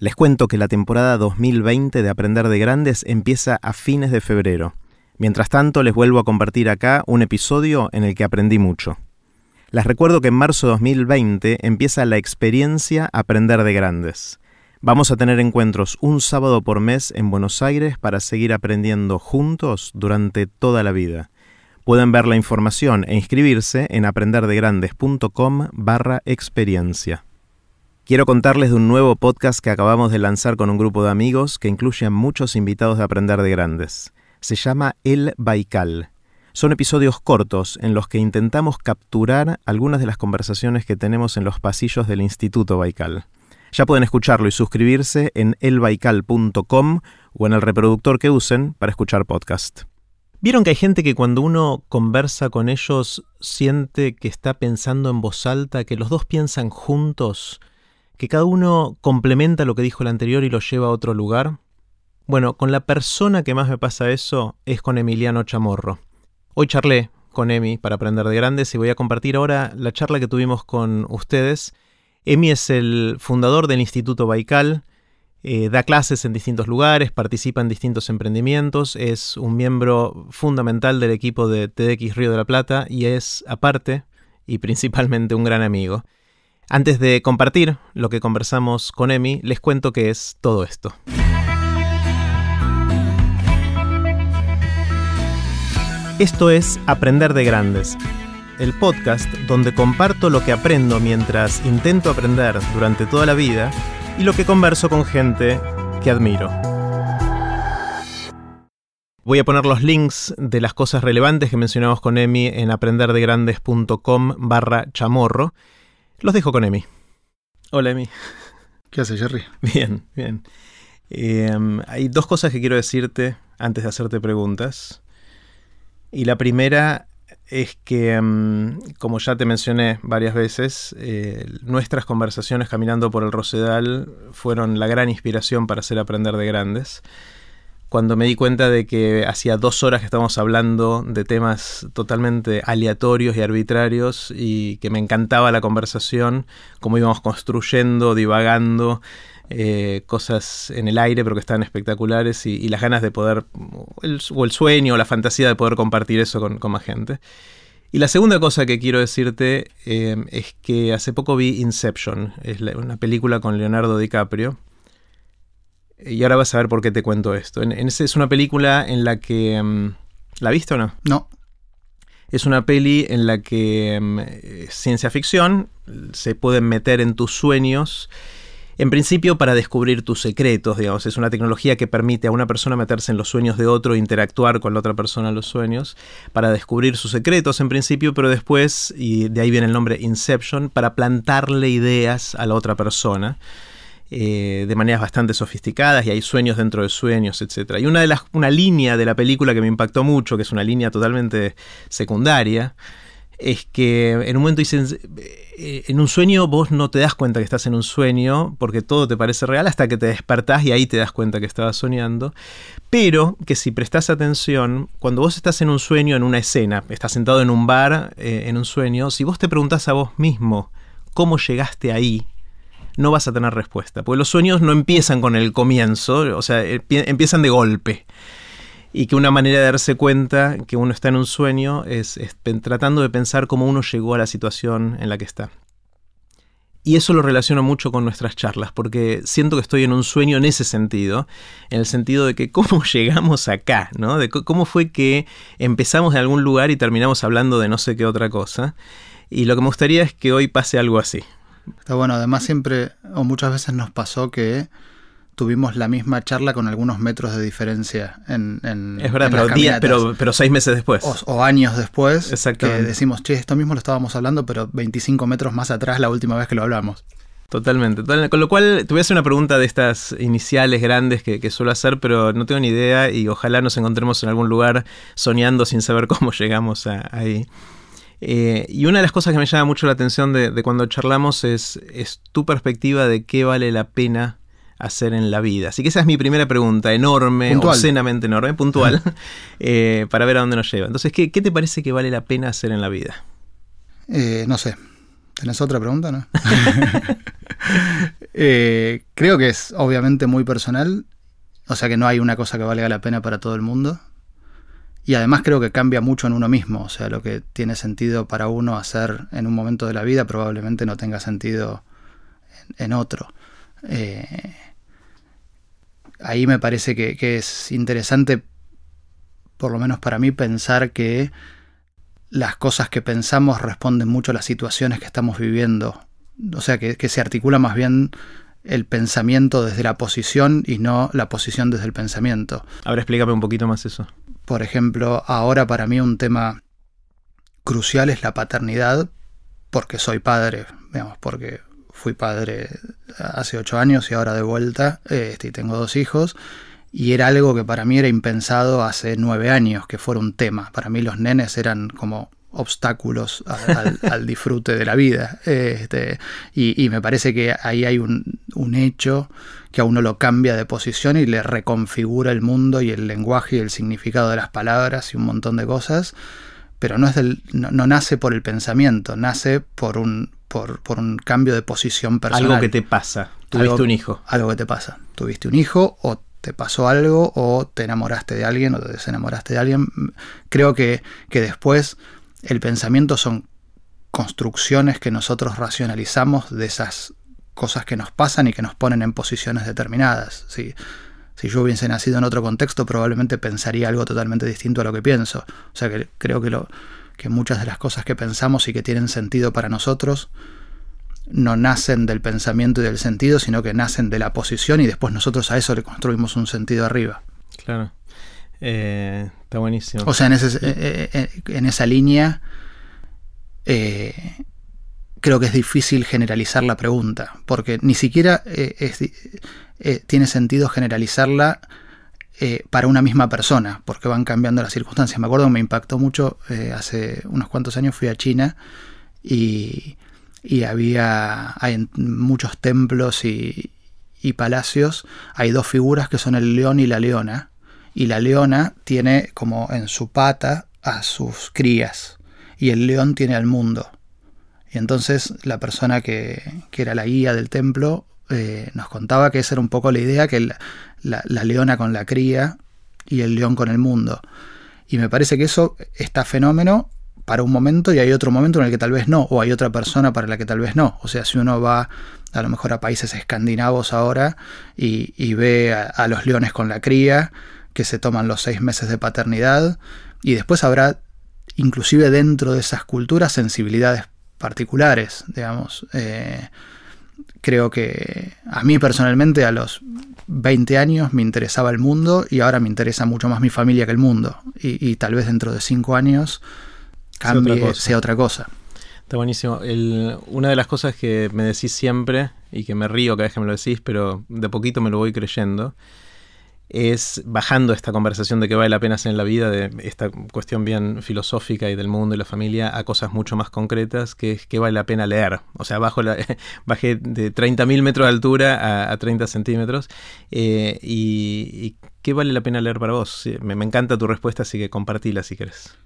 Les cuento que la temporada 2020 de Aprender de Grandes empieza a fines de febrero. Mientras tanto, les vuelvo a compartir acá un episodio en el que aprendí mucho. Les recuerdo que en marzo de 2020 empieza la experiencia Aprender de Grandes. Vamos a tener encuentros un sábado por mes en Buenos Aires para seguir aprendiendo juntos durante toda la vida. Pueden ver la información e inscribirse en aprenderdegrandes.com barra experiencia. Quiero contarles de un nuevo podcast que acabamos de lanzar con un grupo de amigos que incluye a muchos invitados de Aprender de Grandes. Se llama El Baikal. Son episodios cortos en los que intentamos capturar algunas de las conversaciones que tenemos en los pasillos del Instituto Baikal. Ya pueden escucharlo y suscribirse en elbaikal.com o en el reproductor que usen para escuchar podcast. ¿Vieron que hay gente que cuando uno conversa con ellos siente que está pensando en voz alta, que los dos piensan juntos que cada uno complementa lo que dijo el anterior y lo lleva a otro lugar? Bueno, con la persona que más me pasa eso es con Emiliano Chamorro. Hoy charlé con Emi para aprender de grandes y voy a compartir ahora la charla que tuvimos con ustedes. Emi es el fundador del Instituto Baikal, eh, da clases en distintos lugares, participa en distintos emprendimientos, es un miembro fundamental del equipo de TDX Río de la Plata y es, aparte y principalmente, un gran amigo. Antes de compartir lo que conversamos con Emi, les cuento qué es todo esto. Esto es Aprender de Grandes, el podcast donde comparto lo que aprendo mientras intento aprender durante toda la vida y lo que converso con gente que admiro. Voy a poner los links de las cosas relevantes que mencionamos con Emi en aprenderdegrandes.com barra chamorro los dejo con Emi. Hola, Emi. ¿Qué haces, Jerry? Bien, bien. Em, hay dos cosas que quiero decirte antes de hacerte preguntas. Y la primera es que, em, como ya te mencioné varias veces, eh, nuestras conversaciones caminando por el Rosedal fueron la gran inspiración para hacer aprender de grandes cuando me di cuenta de que hacía dos horas que estábamos hablando de temas totalmente aleatorios y arbitrarios y que me encantaba la conversación, cómo íbamos construyendo, divagando, eh, cosas en el aire pero que estaban espectaculares y, las ganas de poder, o el sueño o la fantasía de poder compartir eso con, más gente. Y la segunda cosa que quiero decirte eh, es que hace poco vi Inception, es una película con Leonardo DiCaprio y ahora vas a ver por qué te cuento esto. En, es una película en la que... Mm, ¿La viste o no? No. Es una peli en la que mm, ciencia ficción, se pueden meter en tus sueños, en principio para descubrir tus secretos, digamos. Es una tecnología que permite a una persona meterse en los sueños de otro interactuar con la otra persona en los sueños, para descubrir sus secretos en principio, pero después, y de ahí viene el nombre Inception, para plantarle ideas a la otra persona. Eh, de maneras bastante sofisticadas y hay sueños dentro de sueños, etc. Y una, de las, una línea de la película que me impactó mucho, que es una línea totalmente secundaria, es que en un momento dicen, eh, en un sueño vos no te das cuenta que estás en un sueño porque todo te parece real hasta que te despertás y ahí te das cuenta que estabas soñando, pero que si prestás atención, cuando vos estás en un sueño, en una escena, estás sentado en un bar, eh, en un sueño, si vos te preguntás a vos mismo cómo llegaste ahí, no vas a tener respuesta. Porque los sueños no empiezan con el comienzo, o sea, empiezan de golpe. Y que una manera de darse cuenta que uno está en un sueño es, tratando de pensar cómo uno llegó a la situación en la que está. Y eso lo relaciono mucho con nuestras charlas, porque siento que estoy en un sueño en ese sentido, en el sentido de que cómo llegamos acá, ¿no? De cómo fue que empezamos de algún lugar y terminamos hablando de no sé qué otra cosa. Y lo que me gustaría es que hoy pase algo así. Está bueno, además siempre o muchas veces nos pasó que tuvimos la misma charla con algunos metros de diferencia en, en Es verdad, pero, pero, seis meses después. O, años después. Exactamente. Que decimos, che, esto mismo lo estábamos hablando, pero 25 metros más atrás la última vez que lo hablamos. Totalmente, Con lo cual, te voy a hacer una pregunta de estas iniciales grandes que, que, suelo hacer, pero no tengo ni idea y ojalá nos encontremos en algún lugar soñando sin saber cómo llegamos a, ahí. Eh, y una de las cosas que me llama mucho la atención de, cuando charlamos es, tu perspectiva de qué vale la pena hacer en la vida. Así que esa es mi primera pregunta, enorme, obscenamente enorme, puntual, eh, para ver a dónde nos lleva. Entonces, ¿qué, te parece que vale la pena hacer en la vida? Eh, no sé. ¿Tenés otra pregunta, no? Eh, creo que es obviamente muy personal, o sea que no hay una cosa que valga la pena para todo el mundo. Y además creo que cambia mucho en uno mismo, o sea, lo que tiene sentido para uno hacer en un momento de la vida probablemente no tenga sentido en, otro. Eh, ahí me parece que, que, es interesante, por lo menos para mí, pensar que las cosas que pensamos responden mucho a las situaciones que estamos viviendo. O sea, que, se articula más bien el pensamiento desde la posición y no la posición desde el pensamiento. Ahora explícame un poquito más eso. Por ejemplo, ahora para mí un tema crucial es la paternidad, porque soy padre, digamos, porque fui padre hace ocho años y ahora de vuelta, este, y tengo dos hijos, y era algo que para mí era impensado hace nueve años que fuera un tema. Para mí los nenes eran como obstáculos al, disfrute de la vida. Este, y, me parece que ahí hay un, hecho que a uno lo cambia de posición y le reconfigura el mundo y el lenguaje y el significado de las palabras y un montón de cosas. Pero no, es del, no, nace por el pensamiento, nace por un, por, por, un cambio de posición personal. Algo que te pasa. Tuviste un hijo. Algo que te pasa. Tuviste un hijo o te pasó algo o te enamoraste de alguien o te desenamoraste de alguien. Creo que, que después el pensamiento son construcciones que nosotros racionalizamos de esas cosas que nos pasan y que nos ponen en posiciones determinadas. Si, si yo hubiese nacido en otro contexto, probablemente pensaría algo totalmente distinto a lo que pienso. O sea que creo que, lo, que muchas de las cosas que pensamos y que tienen sentido para nosotros no nacen del pensamiento y del sentido, sino que nacen de la posición y después nosotros a eso le construimos un sentido arriba. Claro. Eh, está buenísimo. O sea, en, ese, eh, eh, en esa línea creo que es difícil generalizar la pregunta, porque ni siquiera tiene sentido generalizarla para una misma persona, porque van cambiando las circunstancias. Me acuerdo que me impactó mucho, hace unos cuantos años fui a China y y había hay muchos templos y, y, palacios hay dos figuras que son el león y la leona y la leona tiene como en su pata a sus crías y el león tiene al mundo y entonces la persona que, que era la guía del templo eh, nos contaba que esa era un poco la idea que la, la leona con la cría y el león con el mundo y me parece que eso está fenómeno para un momento y hay otro momento en el que tal vez no, o hay otra persona para la que tal vez no. O sea, si uno va a lo mejor a países escandinavos ahora y, ve a, los leones con la cría, que se toman los seis meses de paternidad, y después habrá, inclusive dentro de esas culturas, sensibilidades particulares, digamos. Eh, creo que a mí personalmente a los 20 años me interesaba el mundo y ahora me interesa mucho más mi familia que el mundo. Y, y tal vez dentro de cinco años cambie, sea otra cosa. Está buenísimo. una de las cosas que me decís siempre, y que me río cada vez que me lo decís, pero de poquito me lo voy creyendo, es bajando esta conversación de que vale la pena hacer en la vida, de esta cuestión bien filosófica y del mundo y la familia, a cosas mucho más concretas, que es que vale la pena leer. O sea, bajo la, bajé de 30.000 metros de altura a, 30 centímetros. Eh, y, qué vale la pena leer para vos? Me, me encanta tu respuesta, así que compartila si querés.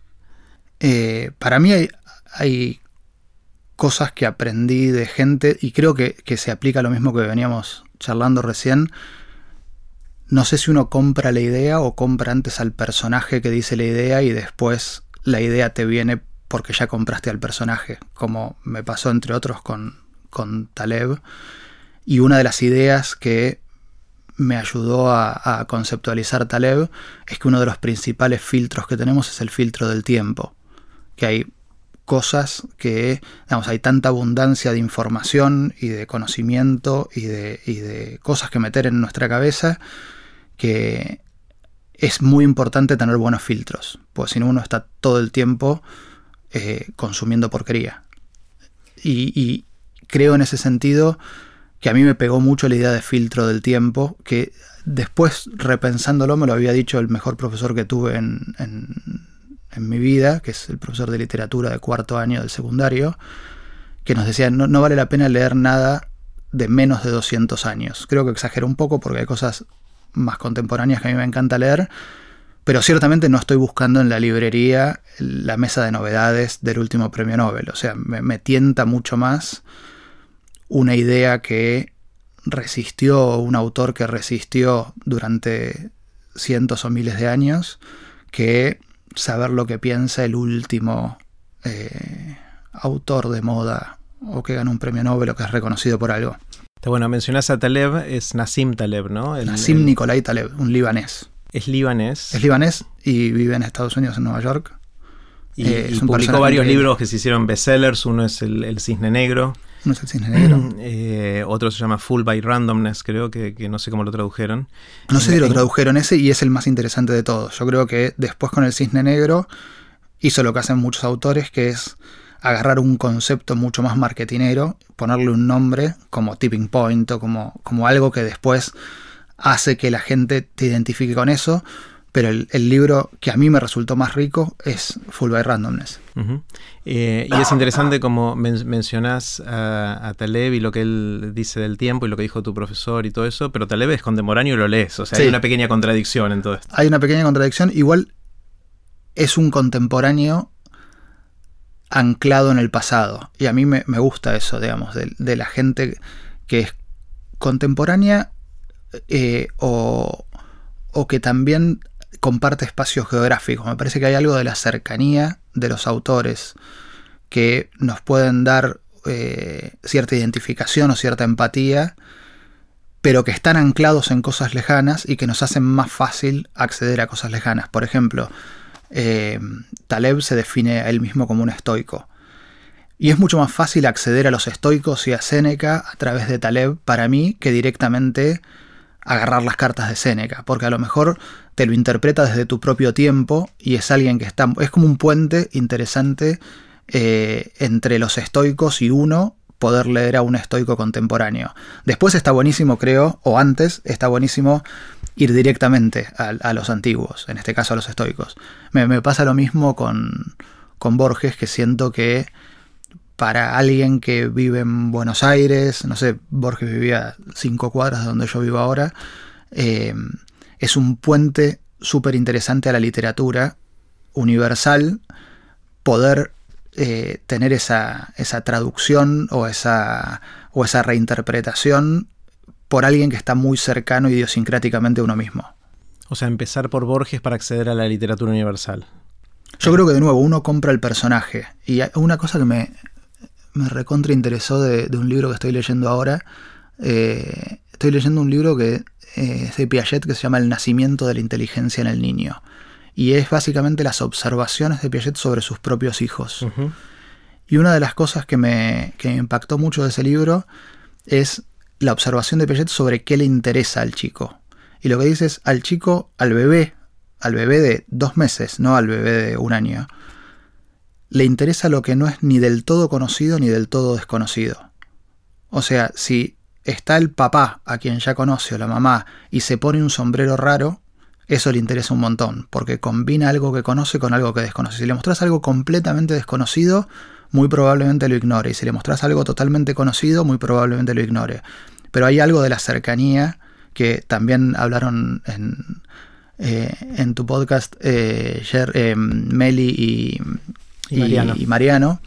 Eh, para mí hay, cosas que aprendí de gente y creo que, se aplica lo mismo que veníamos charlando recién. No sé si uno compra la idea o compra antes al personaje que dice la idea y después la idea te viene porque ya compraste al personaje, como me pasó entre otros con, con Taleb. Y una de las ideas que me ayudó a, conceptualizar Taleb es que uno de los principales filtros que tenemos es el filtro del tiempo que hay cosas que, digamos, hay tanta abundancia de información y de conocimiento y de, de cosas que meter en nuestra cabeza que es muy importante tener buenos filtros, pues si no uno está todo el tiempo eh, consumiendo porquería. Y, creo en ese sentido que a mí me pegó mucho la idea de filtro del tiempo, que después repensándolo me lo había dicho el mejor profesor que tuve en en mi vida, que es el profesor de literatura de cuarto año del secundario, que nos decía, no, no vale la pena leer nada de menos de 200 años. Creo que exagero un poco porque hay cosas más contemporáneas que a mí me encanta leer, pero ciertamente no estoy buscando en la librería la mesa de novedades del último premio Nobel. O sea, me, tienta mucho más una idea que resistió, un autor que resistió durante cientos o miles de años, que saber lo que piensa el último eh, autor de moda o que gana un premio Nobel o que es reconocido por algo. Bueno, mencionas a Taleb, es Nassim Taleb, ¿no? Nassim Nikolai Taleb, un libanés. Es libanés. Es libanés y vive en Estados Unidos, en Nueva York. Y, eh, publicó varios libros que se hicieron bestsellers. Uno es El, Cisne Negro. Uno es El Cisne Negro. Eh, otro se llama Full by Randomness, creo, que, no sé cómo lo tradujeron. No sé si lo tradujeron ese y es el más interesante de todos. Yo creo que después con El Cisne Negro hizo lo que hacen muchos autores, que es agarrar un concepto mucho más marketinero, ponerle un nombre como tipping point o como, como algo que después hace que la gente te identifique con eso, pero el, libro que a mí me resultó más rico es Full by Randomness. Eh, y es interesante como mencionás a, Taleb y lo que él dice del tiempo y lo que dijo tu profesor y todo eso, pero Taleb es contemporáneo y lo lees, o sea, hay una pequeña contradicción en todo esto. Hay una pequeña contradicción, igual es un contemporáneo anclado en el pasado. Y a mí me, gusta eso, digamos, de, la gente que es contemporánea eh, o, que también comparte espacios geográficos. Me parece que hay algo de la cercanía de los autores que nos pueden dar eh, cierta identificación o cierta empatía, pero que están anclados en cosas lejanas y que nos hacen más fácil acceder a cosas lejanas. Por ejemplo, eh, Taleb se define a él mismo como un estoico. Y es mucho más fácil acceder a los estoicos y a Séneca a través de Taleb para mí que directamente agarrar las cartas de Séneca, porque a lo mejor te lo interpreta desde tu propio tiempo y es alguien que está... es como un puente interesante eh, entre los estoicos y uno poder leer a un estoico contemporáneo. Después está buenísimo, creo, o antes está buenísimo ir directamente a, los antiguos, en este caso a los estoicos. Me, pasa lo mismo con, con, Borges, que siento que para alguien que vive en Buenos Aires, no sé, Borges vivía cinco cuadras de donde yo vivo ahora, eh, es un puente súper interesante a la literatura universal, poder eh, tener esa, esa, traducción o esa, o esa reinterpretación por alguien que está muy cercano idiosincráticamente a uno mismo. O sea, empezar por Borges para acceder a la literatura universal. Yo creo que de nuevo uno compra el personaje. Y una cosa que me, me recontra interesó de, un libro que estoy leyendo ahora. Eh, estoy leyendo un libro que eh, es de Piaget que se llama El nacimiento de la inteligencia en el niño. Y es básicamente las observaciones de Piaget sobre sus propios hijos. Y una de las cosas que me, que me impactó mucho de ese libro es la observación de Piaget sobre qué le interesa al chico. Y lo que dice es al chico, al bebé, al bebé de dos meses, no al bebé de un año, le interesa lo que no es ni del todo conocido ni del todo desconocido. O sea, si está el papá a quien ya conoce o la mamá y se pone un sombrero raro, eso le interesa un montón, porque combina algo que conoce con algo que desconoce. Si le mostras algo completamente desconocido, muy probablemente lo ignore. Y si le mostras algo totalmente conocido, muy probablemente lo ignore. Pero hay algo de la cercanía que también hablaron en, eh, en tu podcast eh, eh, Meli y, Mariano.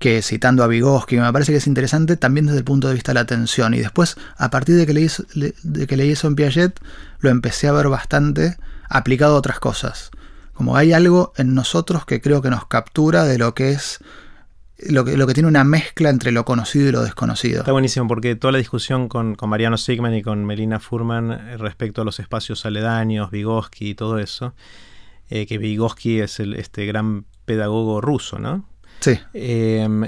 que citando a Vygotsky, me parece que es interesante también desde el punto de vista de la atención. Y después, a partir de que leí, de que leí eso en Piaget, lo empecé a ver bastante aplicado a otras cosas. Como hay algo en nosotros que creo que nos captura de lo que es lo que, lo que tiene una mezcla entre lo conocido y lo desconocido. Está buenísimo porque toda la discusión con, Mariano Sigman y con Melina Furman eh, respecto a los espacios aledaños, Vygotsky y todo eso, eh, que Vygotsky es el, este gran pedagogo ruso, ¿no? Sí. Em,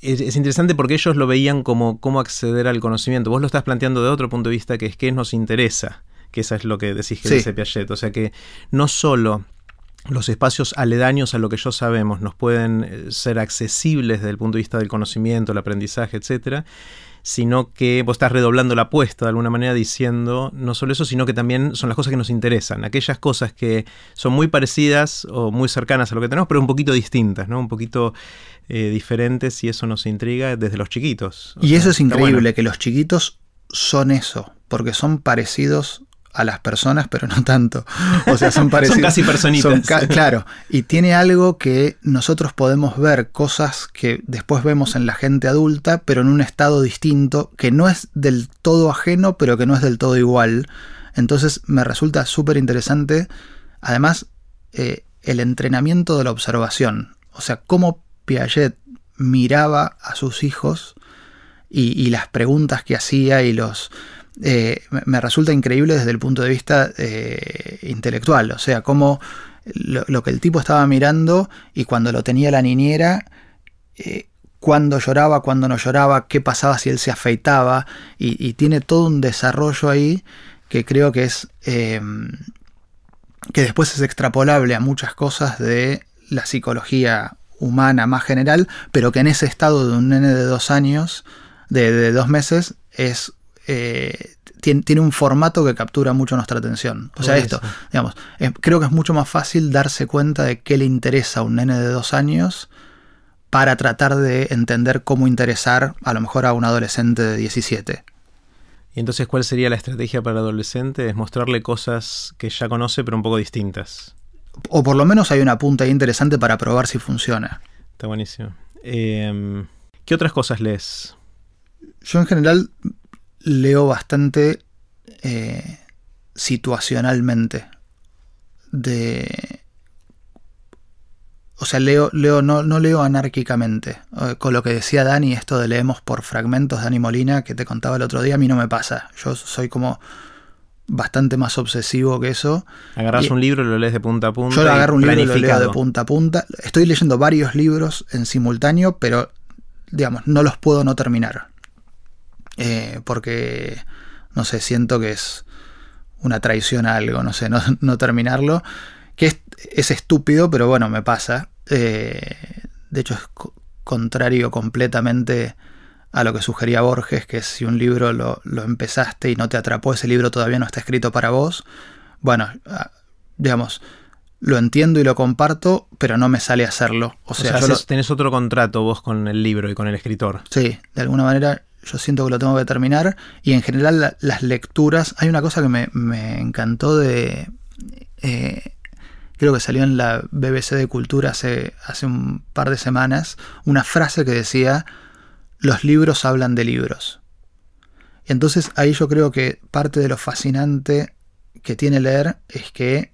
es, interesante porque ellos lo veían como cómo acceder al conocimiento. Vos lo estás planteando de otro punto de vista, que es qué nos interesa, que eso es lo que decís que dice Piaget. O sea que no solo los espacios aledaños a lo que yo sabemos nos pueden eh, ser accesibles desde el punto de vista del conocimiento, el aprendizaje, etcétera, sino que vos estás redoblando la apuesta de alguna manera diciendo no solo eso, sino que también son las cosas que nos interesan, aquellas cosas que son muy parecidas o muy cercanas a lo que tenemos, pero un poquito distintas, ¿no? Un poquito eh, diferentes y eso nos intriga desde los chiquitos. y eso es increíble, que los chiquitos son eso, porque son parecidos a las personas, pero no tanto. O sea, son parecidos. son casi personitas. claro, y tiene algo que nosotros podemos ver, cosas que después vemos en la gente adulta, pero en un estado distinto, que no es del todo ajeno, pero que no es del todo igual. Entonces me resulta súper interesante, además, eh, el entrenamiento de la observación. O sea, cómo Piaget miraba a sus hijos y, las preguntas que hacía y los... Eh, me resulta increíble desde el punto de vista eh, intelectual, o sea, cómo lo, que el tipo estaba mirando y cuando lo tenía la niñera, eh, cuándo lloraba, cuándo no lloraba, qué pasaba si él se afeitaba, y, tiene todo un desarrollo ahí que creo que es... que después es extrapolable a muchas cosas de la psicología humana más general, pero que en ese estado de un nene de dos años de, dos meses es eh, tiene, un formato que captura mucho nuestra atención. O sea, esto, digamos, creo que es mucho más fácil darse cuenta de qué le interesa a un nene de dos años para tratar de entender cómo interesar a lo mejor a un adolescente de 17. Y entonces, ¿cuál sería la estrategia para el adolescente? Es mostrarle cosas que ya conoce, pero un poco distintas. O por lo menos hay una punta interesante para probar si funciona. Está buenísimo. Em, ¿Qué otras cosas lees? Yo en general leo bastante eh, situacionalmente. De. O sea, leo, leo, no, no leo anárquicamente. Eh, con lo que decía Dani, esto de leemos por fragmentos, Dani Molina, que te contaba el otro día, a mí no me pasa. Yo soy como bastante más obsesivo que eso. Agarras un libro y lo lees de punta a punta. Yo agarro un libro y lo leo de punta a punta. Estoy leyendo varios libros en simultáneo, pero digamos, no los puedo no terminar. Eh, porque, no sé, siento que es una traición a algo, no sé, no, terminarlo. Que es, estúpido, pero bueno, me pasa. Eh, de hecho, es contrario completamente a lo que sugería Borges, que si un libro lo, empezaste y no te atrapó, ese libro todavía no está escrito para vos. Bueno, ah, digamos, lo entiendo y lo comparto, pero no me sale hacerlo. O sea, tenés otro contrato vos con el libro y con el escritor. Sí, de alguna manera yo siento que lo tengo que terminar. Y en general las lecturas, hay una cosa que me, encantó de... Eh, creo que salió en la BBC de Cultura hace, hace un par de semanas, una frase que decía, los libros hablan de libros. Y entonces ahí yo creo que parte de lo fascinante que tiene leer es que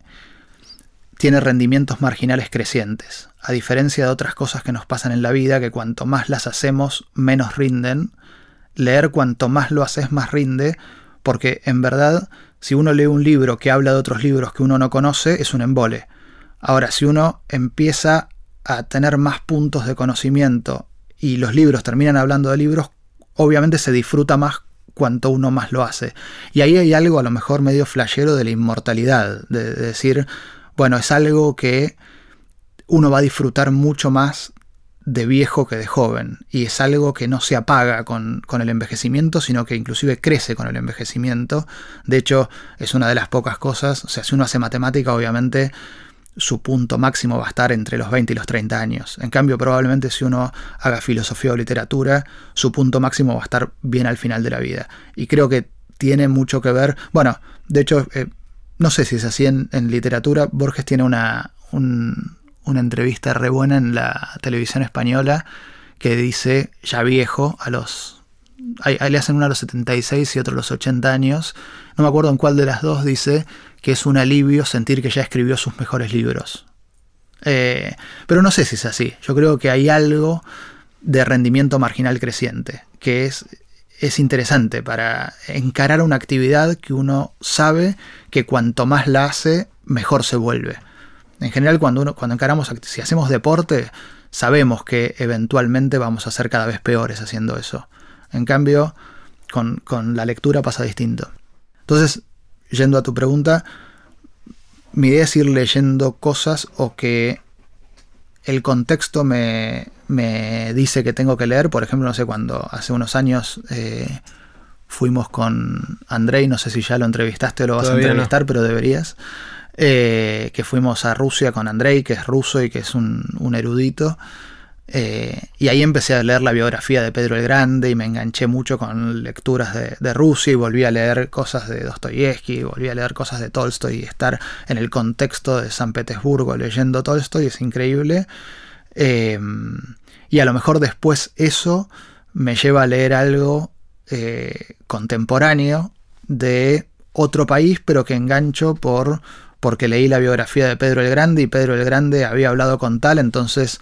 tiene rendimientos marginales crecientes, a diferencia de otras cosas que nos pasan en la vida, que cuanto más las hacemos, menos rinden, leer cuanto más lo haces más rinde, porque en verdad si uno lee un libro que habla de otros libros que uno no conoce, es un embole. Ahora, si uno empieza a tener más puntos de conocimiento y los libros terminan hablando de libros, obviamente se disfruta más cuanto uno más lo hace. Y ahí hay algo a lo mejor medio flashero de la inmortalidad, de, de decir, bueno, es algo que uno va a disfrutar mucho más de viejo que de joven. Y es algo que no se apaga con, el envejecimiento, sino que inclusive crece con el envejecimiento. De hecho, es una de las pocas cosas, o sea, si uno hace matemática, obviamente su punto máximo va a estar entre los 20 y los 30 años. En cambio, probablemente si uno haga filosofía o literatura, su punto máximo va a estar bien al final de la vida. Y creo que tiene mucho que ver, bueno, de hecho, eh, no sé si es así en, en literatura, Borges tiene una, un, una entrevista re buena en la televisión española que dice, ya viejo, a los... le hacen uno a los 76 y otro a los 80 años. No me acuerdo en cuál de las dos dice que es un alivio sentir que ya escribió sus mejores libros. Eh, pero no sé si es así. Yo creo que hay algo de rendimiento marginal creciente, que es, es interesante para encarar una actividad que uno sabe que cuanto más la hace, mejor se vuelve. En general, cuando, uno, cuando encaramos, si hacemos deporte, sabemos que eventualmente vamos a ser cada vez peores haciendo eso. En cambio, con, la lectura pasa distinto. Entonces, yendo a tu pregunta, mi idea es ir leyendo cosas o que el contexto me, dice que tengo que leer. Por ejemplo, no sé, cuando hace unos años eh, fuimos con Andrei, no sé si ya lo entrevistaste o lo vas a entrevistar, pero deberías. Eh, que fuimos a Rusia con Andrei, que es ruso y que es un, erudito. Eh, y ahí empecé a leer la biografía de Pedro el Grande y me enganché mucho con lecturas de, Rusia y volví a leer cosas de Dostoyevsky, volví a leer cosas de Tolstoy y estar en el contexto de San Petersburgo leyendo Tolstoy es increíble. Eh, y a lo mejor después eso me lleva a leer algo contemporáneo de otro país, pero que engancho por porque leí la biografía de Pedro el Grande y Pedro el Grande había hablado con tal, entonces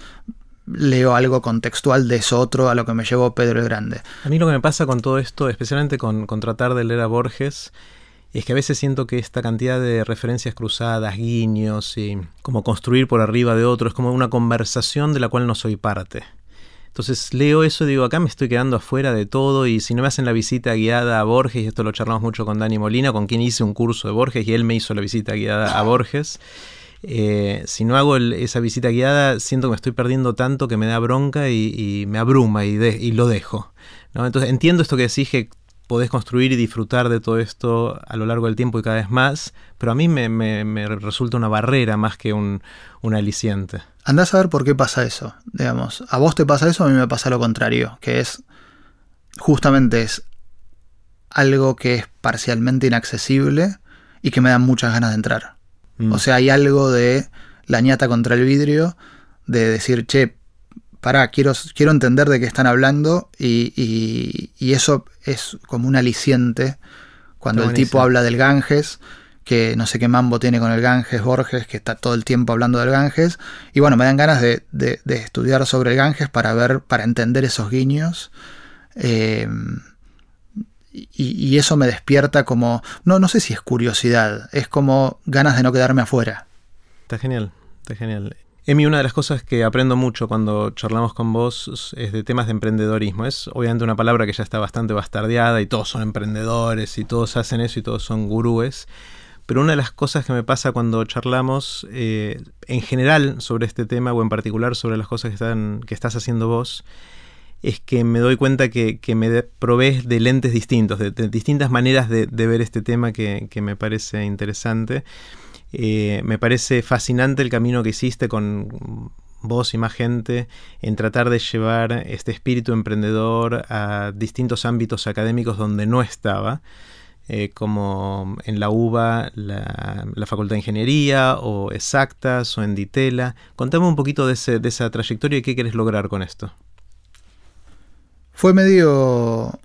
leo algo contextual de eso otro a lo que me llevó Pedro el Grande. A mí lo que me pasa con todo esto, especialmente con, tratar de leer a Borges, es que a veces siento que esta cantidad de referencias cruzadas, guiños y como construir por arriba de otro es como una conversación de la cual no soy parte. Entonces leo eso y digo, acá me estoy quedando afuera de todo y si no me hacen la visita guiada a Borges, y esto lo charlamos mucho con Dani Molina, con quien hice un curso de Borges y él me hizo la visita guiada a Borges. Eh, si no hago esa visita guiada, siento que me estoy perdiendo tanto que me da bronca y, me abruma y, y lo dejo. ¿no? Entonces entiendo esto que decís que podés construir y disfrutar de todo esto a lo largo del tiempo y cada vez más, pero a mí me, resulta una barrera más que un, un, aliciente. Andás a ver por qué pasa eso, digamos. A vos te pasa eso, a mí me pasa lo contrario, que es justamente es algo que es parcialmente inaccesible y que me dan muchas ganas de entrar. Mm. O sea, hay algo de la ñata contra el vidrio, de decir, che, pará, quiero, quiero entender de qué están hablando y, eso es como un aliciente cuando el tipo habla del Ganges, que no sé qué mambo tiene con el Ganges, Borges, que está todo el tiempo hablando del Ganges. Y bueno, me dan ganas de, estudiar sobre el Ganges para ver, para entender esos guiños. Eh, y, eso me despierta como, no, no sé si es curiosidad, es como ganas de no quedarme afuera. Está genial, está genial. Emi, una de las cosas que aprendo mucho cuando charlamos con vos es de temas de emprendedorismo. Es obviamente una palabra que ya está bastante bastardeada y todos son emprendedores y todos hacen eso y todos son gurúes. Pero una de las cosas que me pasa cuando charlamos eh, en general sobre este tema o en particular sobre las cosas que, están, que estás haciendo vos es que me doy cuenta que, me provees de lentes distintos, de, distintas maneras de, ver este tema que, me parece interesante. Eh, me parece fascinante el camino que hiciste con vos y más gente en tratar de llevar este espíritu emprendedor a distintos ámbitos académicos donde no estaba. Eh, como en la UBA, la, Facultad de Ingeniería, o Exactas, o en Ditela. Contame un poquito de, de esa trayectoria y qué quieres lograr con esto. Fue medio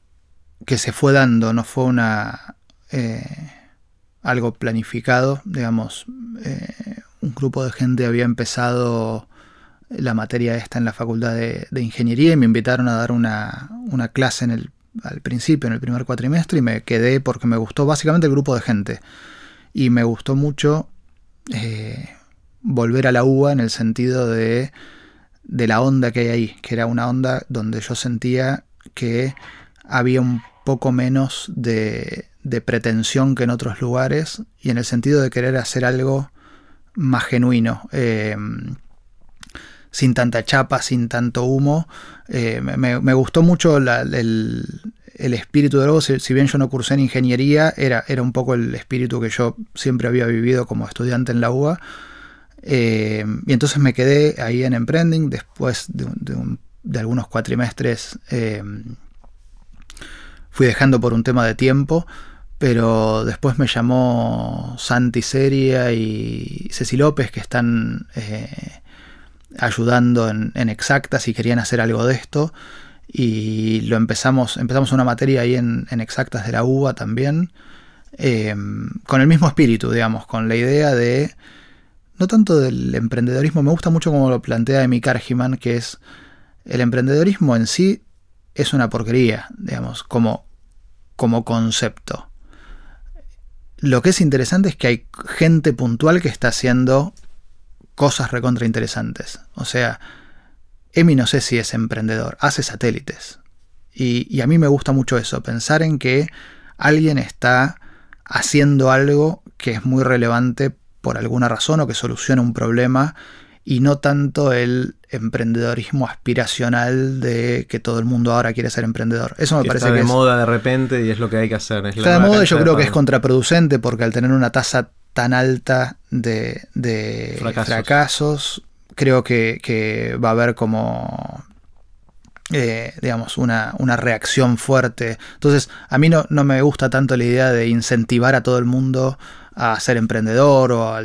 que se fue dando, no fue una eh, algo planificado, digamos, eh, un grupo de gente había empezado la materia esta en la facultad de, ingeniería y me invitaron a dar una, clase en el, al principio, en el primer cuatrimestre, y me quedé porque me gustó básicamente el grupo de gente. Y me gustó mucho eh, volver a la UBA en el sentido de de la onda que hay ahí, que era una onda donde yo sentía que había un poco menos de, de pretensión que en otros lugares y en el sentido de querer hacer algo más genuino. Eh, sin tanta chapa, sin tanto humo. Eh, me, gustó mucho el, espíritu de luego, si, bien yo no cursé en ingeniería, era, era un poco el espíritu que yo siempre había vivido como estudiante en la UBA. Eh, y entonces me quedé ahí en Emprending después de, algunos cuatrimestres. Eh, fui dejando por un tema de tiempo, pero después me llamó Santi Seria y Ceci López que están ayudando en, exactas y querían hacer algo de esto. Y lo empezamos, empezamos una materia ahí en, exactas de la UBA también, con el mismo espíritu, digamos, con la idea de no tanto del emprendedorismo, me gusta mucho como lo plantea Emi Cargiman, que es el emprendedorismo en sí es una porquería, digamos, como, como concepto. Lo que es interesante es que hay gente puntual que está haciendo cosas recontra interesantes. O sea, Emi no sé si es emprendedor, hace satélites. Y, y a mí me gusta mucho eso, pensar en que alguien está haciendo algo que es muy relevante por alguna razón o que soluciona un problema y no tanto el emprendedorismo aspiracional de que todo el mundo ahora quiere ser emprendedor. Eso me parece está de moda de repente y es lo que hay que hacer. está de moda y yo creo que es contraproducente porque al tener una tasa tan alta de, fracasos. creo que, va a haber como, eh, digamos, una, reacción fuerte. Entonces, a mí no, no, me gusta tanto la idea de incentivar a todo el mundo a ser emprendedor o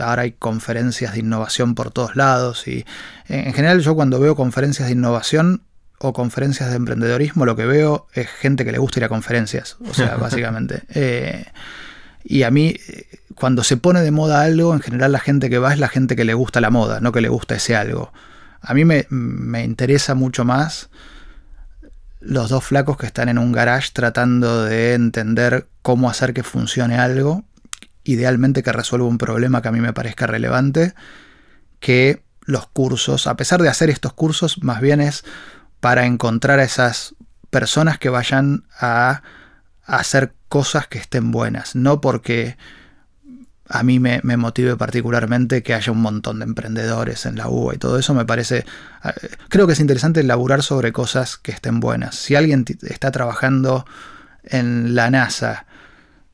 ahora hay conferencias de innovación por todos lados y en general yo cuando veo conferencias de innovación o conferencias de emprendedorismo lo que veo es gente que le gusta ir a conferencias, o sea, básicamente. Eh, y a mí, cuando se pone de moda algo, en general la gente que va es la gente que le gusta la moda, no que le gusta ese algo. A mí me, me interesa mucho más los dos flacos que están en un garage tratando de entender cómo hacer que funcione algo idealmente que resuelva un problema que a mí me parezca relevante, que los cursos, a pesar de hacer estos cursos, más bien es para encontrar a esas personas que vayan a, hacer cosas que estén buenas, no porque a mí me, motive particularmente que haya un montón de emprendedores en la UBA y todo eso me parece, creo que es interesante elaborar sobre cosas que estén buenas. Si alguien está trabajando en la NASA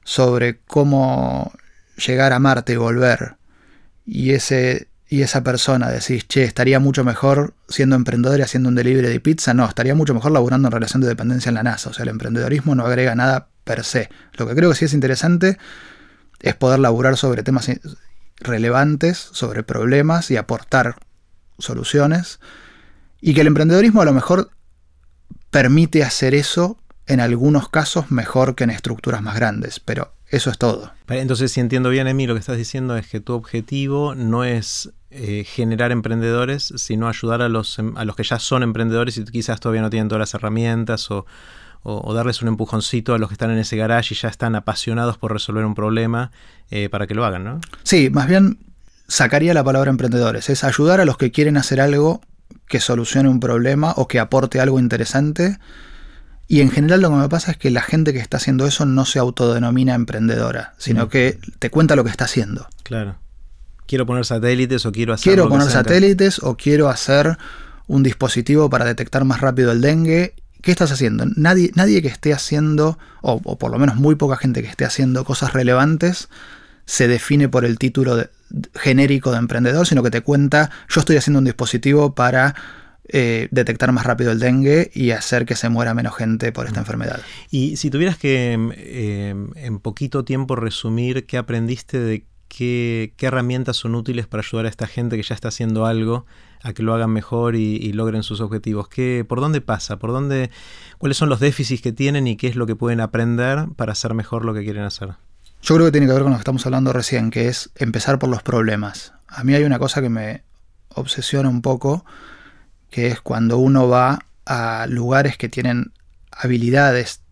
sobre cómo llegar a Marte y volver, y, ese, y esa persona decís, che, estaría mucho mejor siendo emprendedor y haciendo un delivery de pizza, no, estaría mucho mejor laburando en relación de dependencia en la NASA. O sea, el emprendedorismo no agrega nada per se. Lo que creo que sí es interesante es poder laburar sobre temas relevantes, sobre problemas y aportar soluciones. Y que el emprendedorismo a lo mejor permite hacer eso en algunos casos mejor que en estructuras más grandes, pero eso es todo. Entonces, si entiendo bien, Emi, lo que estás diciendo es que tu objetivo no es eh, generar emprendedores, sino ayudar a los, em, a los que ya son emprendedores y quizás todavía no tienen todas las herramientas o, darles un empujoncito a los que están en ese garage y ya están apasionados por resolver un problema eh, para que lo hagan, ¿no? Sí, más bien sacaría la palabra emprendedores. Es ayudar a los que quieren hacer algo que solucione un problema o que aporte algo interesante y en general lo que me pasa es que la gente que está haciendo eso no se autodenomina emprendedora, sino mm. que te cuenta lo que está haciendo. Claro. Quiero poner satélites o quiero hacer. Quiero poner satélites o quiero hacer un dispositivo para detectar más rápido el dengue. ¿Qué estás haciendo? Nadie, nadie que esté haciendo, o, por lo menos muy poca gente que esté haciendo cosas relevantes, se define por el título genérico de emprendedor, sino que te cuenta, yo estoy haciendo un dispositivo para eh, detectar más rápido el dengue y hacer que se muera menos gente por esta enfermedad. Y si tuvieras que em, em, en poquito tiempo resumir qué aprendiste de qué, herramientas son útiles para ayudar a esta gente que ya está haciendo algo a que lo hagan mejor y, logren sus objetivos. ¿Qué, ¿Por dónde pasa? ¿Por dónde, ¿Cuáles son los déficits que tienen y qué es lo que pueden aprender para hacer mejor lo que quieren hacer? Yo creo que tiene que ver con lo que estamos hablando recién, que es empezar por los problemas. A mí hay una cosa que me obsesiona un poco, que es cuando uno va a lugares que tienen habilidades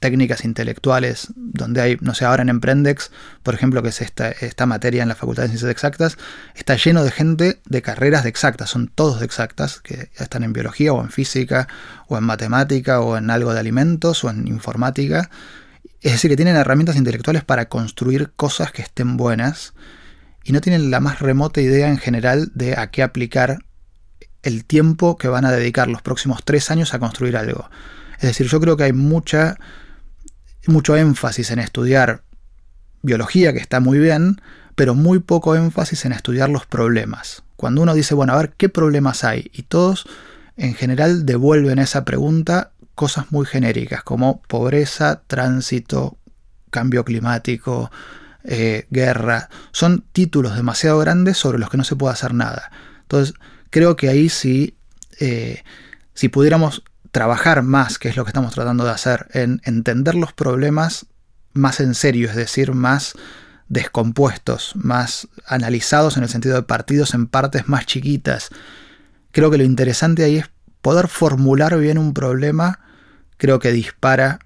técnicas intelectuales, donde hay, no sé, ahora en Emprendex, por ejemplo, que es esta, materia en la Facultad de Ciencias Exactas, está lleno de gente de carreras de exactas, son todos de exactas, que están en biología o en física o en matemática o en algo de alimentos o en informática. Es decir, que tienen herramientas intelectuales para construir cosas que estén buenas y no tienen la más remota idea en general de a qué aplicar el tiempo que van a dedicar los próximos tres años a construir algo. Es decir, yo creo que hay mucha, mucho énfasis en estudiar biología, que está muy bien, pero muy poco énfasis en estudiar los problemas. Cuando uno dice, bueno, a ver, ¿qué problemas hay? Y todos en general devuelven esa pregunta cosas muy genéricas, como pobreza, tránsito, cambio climático, eh, guerra. Son títulos demasiado grandes sobre los que no se puede hacer nada. Entonces, creo que ahí sí, eh, si pudiéramos trabajar más, que es lo que estamos tratando de hacer, en entender los problemas más en serio, es decir, más descompuestos, más analizados en el sentido de partidos en partes más chiquitas. Creo que lo interesante ahí es poder formular bien un problema, creo que dispara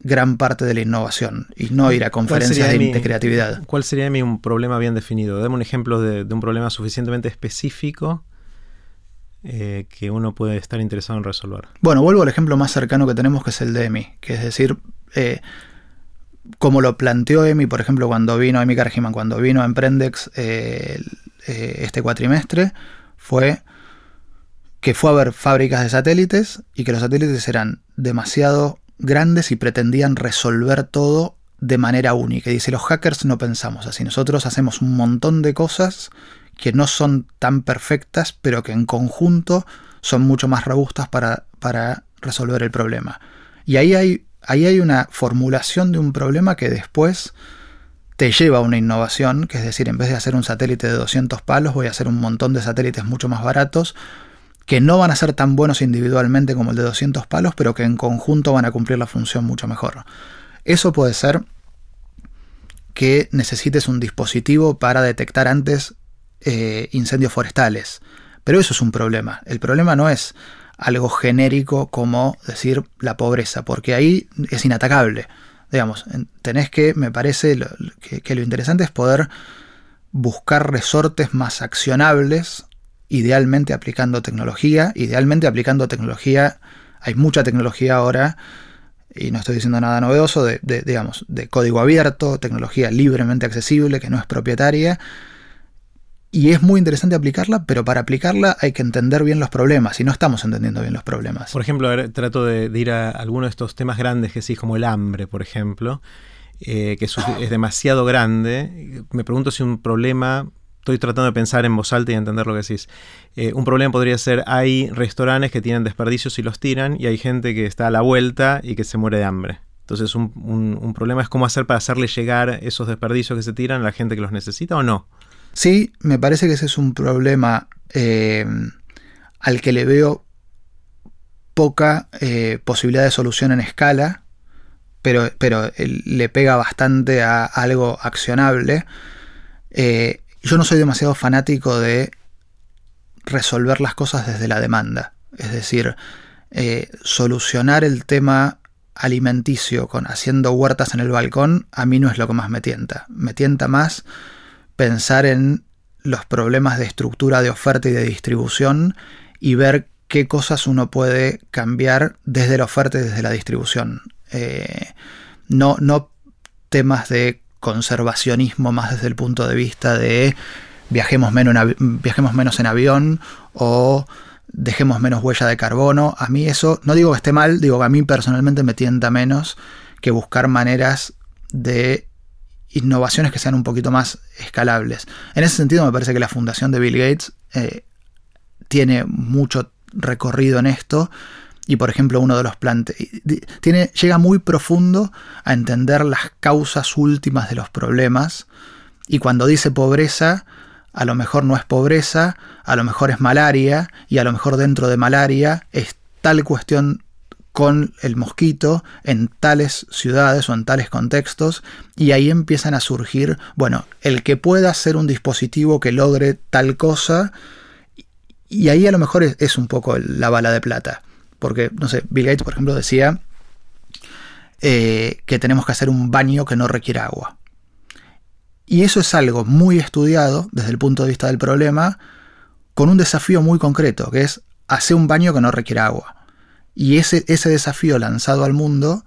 gran parte de la innovación y no ir a conferencias de, creatividad. ¿Cuál sería mi un problema bien definido? Dame un ejemplo de, de un problema suficientemente específico eh, que uno puede estar interesado en resolver. Bueno, vuelvo al ejemplo más cercano que tenemos, que es el de EMI, que es decir, eh, como lo planteó EMI, por ejemplo, cuando vino EMI Cargiman, cuando vino a Emprendex eh, este cuatrimestre, fue que fue a ver fábricas de satélites y que los satélites eran demasiado grandes y pretendían resolver todo de manera única. Y dice, los hackers no pensamos así, nosotros hacemos un montón de cosas que no son tan perfectas, pero que en conjunto son mucho más robustas para, para resolver el problema. Y ahí hay, ahí hay una formulación de un problema que después te lleva a una innovación, que es decir, en vez de hacer un satélite de 200 palos, voy a hacer un montón de satélites mucho más baratos, que no van a ser tan buenos individualmente como el de 200 palos, pero que en conjunto van a cumplir la función mucho mejor. Eso puede ser que necesites un dispositivo para detectar antes eh, incendios forestales. Pero eso es un problema. El problema no es algo genérico como decir la pobreza, porque ahí es inatacable. Digamos, tenés que, me parece que, lo interesante es poder buscar resortes más accionables, idealmente aplicando tecnología, idealmente aplicando tecnología, hay mucha tecnología ahora, y no estoy diciendo nada novedoso, de, digamos, de código abierto, tecnología libremente accesible, que no es propietaria, y es muy interesante aplicarla, pero para aplicarla hay que entender bien los problemas y no estamos entendiendo bien los problemas. Por ejemplo, trato de, ir a algunos de estos temas grandes que sí, como el hambre, por ejemplo, eh, que es, demasiado grande. Me pregunto si un problema, estoy tratando de pensar en voz alta y entender lo que decís. Eh, un problema podría ser, hay restaurantes que tienen desperdicios y los tiran y hay gente que está a la vuelta y que se muere de hambre. Entonces un, un problema es cómo hacer para hacerle llegar esos desperdicios que se tiran a la gente que los necesita o no. Sí, me parece que ese es un problema eh, al que le veo poca eh, posibilidad de solución en escala, pero, pero le pega bastante a algo accionable. Eh, yo no soy demasiado fanático de resolver las cosas desde la demanda. Es decir, solucionar el tema alimenticio con haciendo huertas en el balcón, a mí no es lo que más me tienta. Me tienta más pensar en los problemas de estructura de oferta y de distribución y ver qué cosas uno puede cambiar desde la oferta y desde la distribución. Eh, no, no temas de conservacionismo más desde el punto de vista de viajemos menos en, viajemos menos en avión o dejemos menos huella de carbono. A mí eso, no digo que esté mal, digo que a mí personalmente me tienta menos que buscar maneras de innovaciones que sean un poquito más escalables. En ese sentido me parece que la fundación de Bill Gates eh, tiene mucho recorrido en esto y por ejemplo uno de los plantes tiene llega muy profundo a entender las causas últimas de los problemas y cuando dice pobreza a lo mejor no es pobreza, a lo mejor es malaria y a lo mejor dentro de malaria es tal cuestión con el mosquito en tales ciudades o en tales contextos y ahí empiezan a surgir, bueno, el que pueda hacer un dispositivo que logre tal cosa y ahí a lo mejor es, un poco la bala de plata. Porque, no sé, Bill Gates, por ejemplo, decía eh, que tenemos que hacer un baño que no requiera agua. Y eso es algo muy estudiado desde el punto de vista del problema, con un desafío muy concreto, que es hacer un baño que no requiera agua. Y ese, ese desafío lanzado al mundo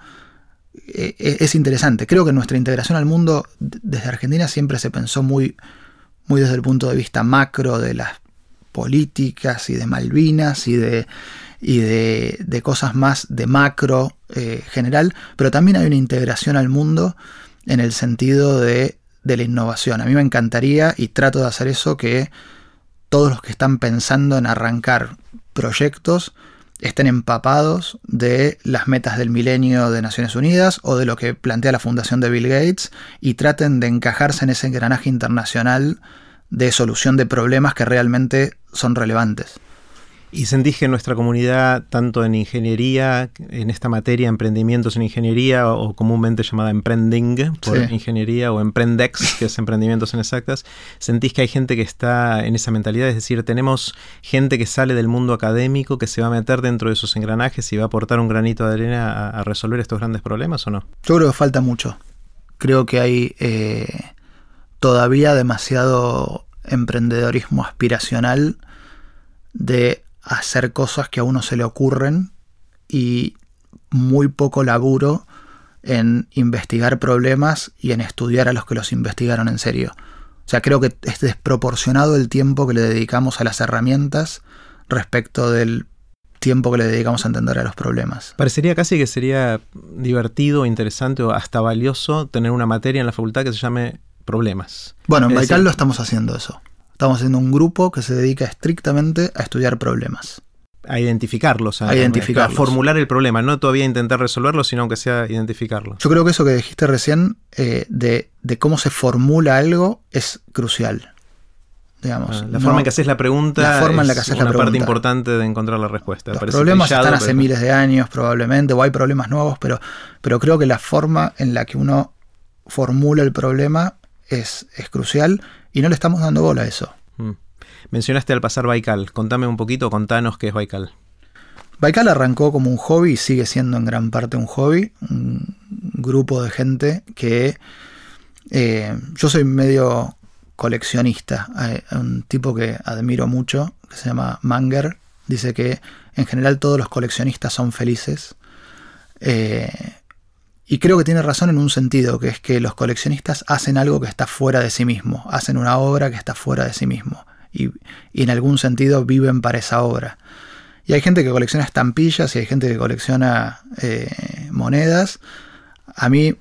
eh, eh, es interesante. Creo que nuestra integración al mundo desde Argentina siempre se pensó muy, muy desde el punto de vista macro de las políticas y de Malvinas y de, y de, cosas más de macro eh, general, pero también hay una integración al mundo en el sentido de, de la innovación. A mí me encantaría, y trato de hacer eso, que todos los que están pensando en arrancar proyectos estén empapados de las metas del milenio de Naciones Unidas o de lo que plantea la fundación de Bill Gates y traten de encajarse en ese engranaje internacional de solución de problemas que realmente son relevantes. ¿Y sentís que nuestra comunidad, tanto en ingeniería, en esta materia, emprendimientos en ingeniería, o comúnmente llamada emprending por ingeniería, o emprendex, que es emprendimientos en exactas, sentís que hay gente que está en esa mentalidad? Es decir, tenemos gente que sale del mundo académico, que se va a meter dentro de esos engranajes y va a aportar un granito de arena a, resolver estos grandes problemas, ¿o no? Yo creo que falta mucho. Creo que hay eh, todavía demasiado emprendedorismo aspiracional de hacer cosas que a uno se le ocurren y muy poco laburo en investigar problemas y en estudiar a los que los investigaron en serio. O sea, creo que es desproporcionado el tiempo que le dedicamos a las herramientas respecto del tiempo que le dedicamos a entender a los problemas. Parecería casi que sería divertido, interesante o hasta valioso tener una materia en la facultad que se llame problemas. Bueno, en Baikal lo estamos haciendo eso Estamos haciendo un grupo que se dedica estrictamente a estudiar problemas. A identificarlos, a, identificarlos. a formular el problema, no todavía intentar resolverlo, sino aunque sea identificarlo. Yo creo que eso que dijiste recién eh, de, de cómo se formula algo es crucial. Digamos, Ah, la forma en que haces la pregunta la forma en la que es haces la una parte pregunta. importante de encontrar la respuesta. Los Parece problemas trillado, están hace pero- miles de años probablemente, o hay problemas nuevos, pero, pero creo que la forma en la que uno formula el problema es, es crucial y no le estamos dando bola a eso. Mm. Mencionaste al pasar Baikal. Contame un poquito, contanos qué es Baikal. Baikal arrancó como un hobby y sigue siendo en gran parte un hobby, un grupo de gente que eh, yo soy medio coleccionista, hay un tipo que admiro mucho, que se llama Manger, dice que en general todos los coleccionistas son felices. Eh, y creo que tiene razón en un sentido, que es que los coleccionistas hacen algo que está fuera de sí mismo, hacen una obra que está fuera de sí mismo, y, y en algún sentido viven para esa obra. Y hay gente que colecciona estampillas y hay gente que colecciona eh, monedas. A mí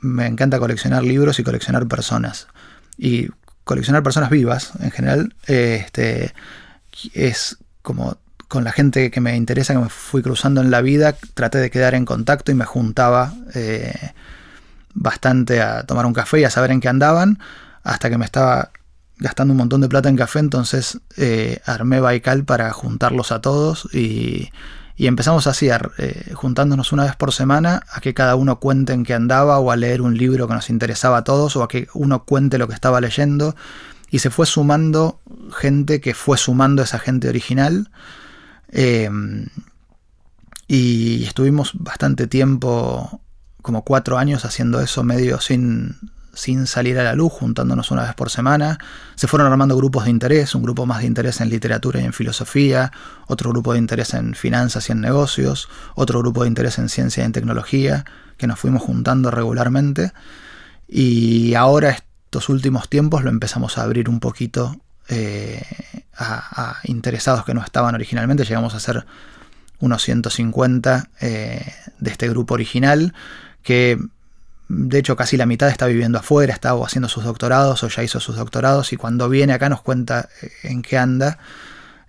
me encanta coleccionar libros y coleccionar personas. Y coleccionar personas vivas, en general, eh, este, es como con la gente que me interesa, que me fui cruzando en la vida, traté de quedar en contacto y me juntaba eh, bastante a tomar un café y a saber en qué andaban, hasta que me estaba gastando un montón de plata en café, entonces eh, armé Baikal para juntarlos a todos y, y empezamos a, eh, juntándonos una vez por semana, a que cada uno cuente en qué andaba o a leer un libro que nos interesaba a todos o a que uno cuente lo que estaba leyendo. Y se fue sumando gente que fue sumando esa gente original eh, y estuvimos bastante tiempo, como cuatro años haciendo eso medio sin, sin salir a la luz, juntándonos una vez por semana. Se fueron armando grupos de interés, un grupo más de interés en literatura y en filosofía, otro grupo de interés en finanzas y en negocios, otro grupo de interés en ciencia y en tecnología, que nos fuimos juntando regularmente. Y ahora estos últimos tiempos lo empezamos a abrir un poquito eh, a, a, interesados que no estaban originalmente. Llegamos a ser unos 150 eh, de este grupo original que de hecho casi la mitad está viviendo afuera, está o haciendo sus doctorados o ya hizo sus doctorados y cuando viene acá nos cuenta eh, en qué anda.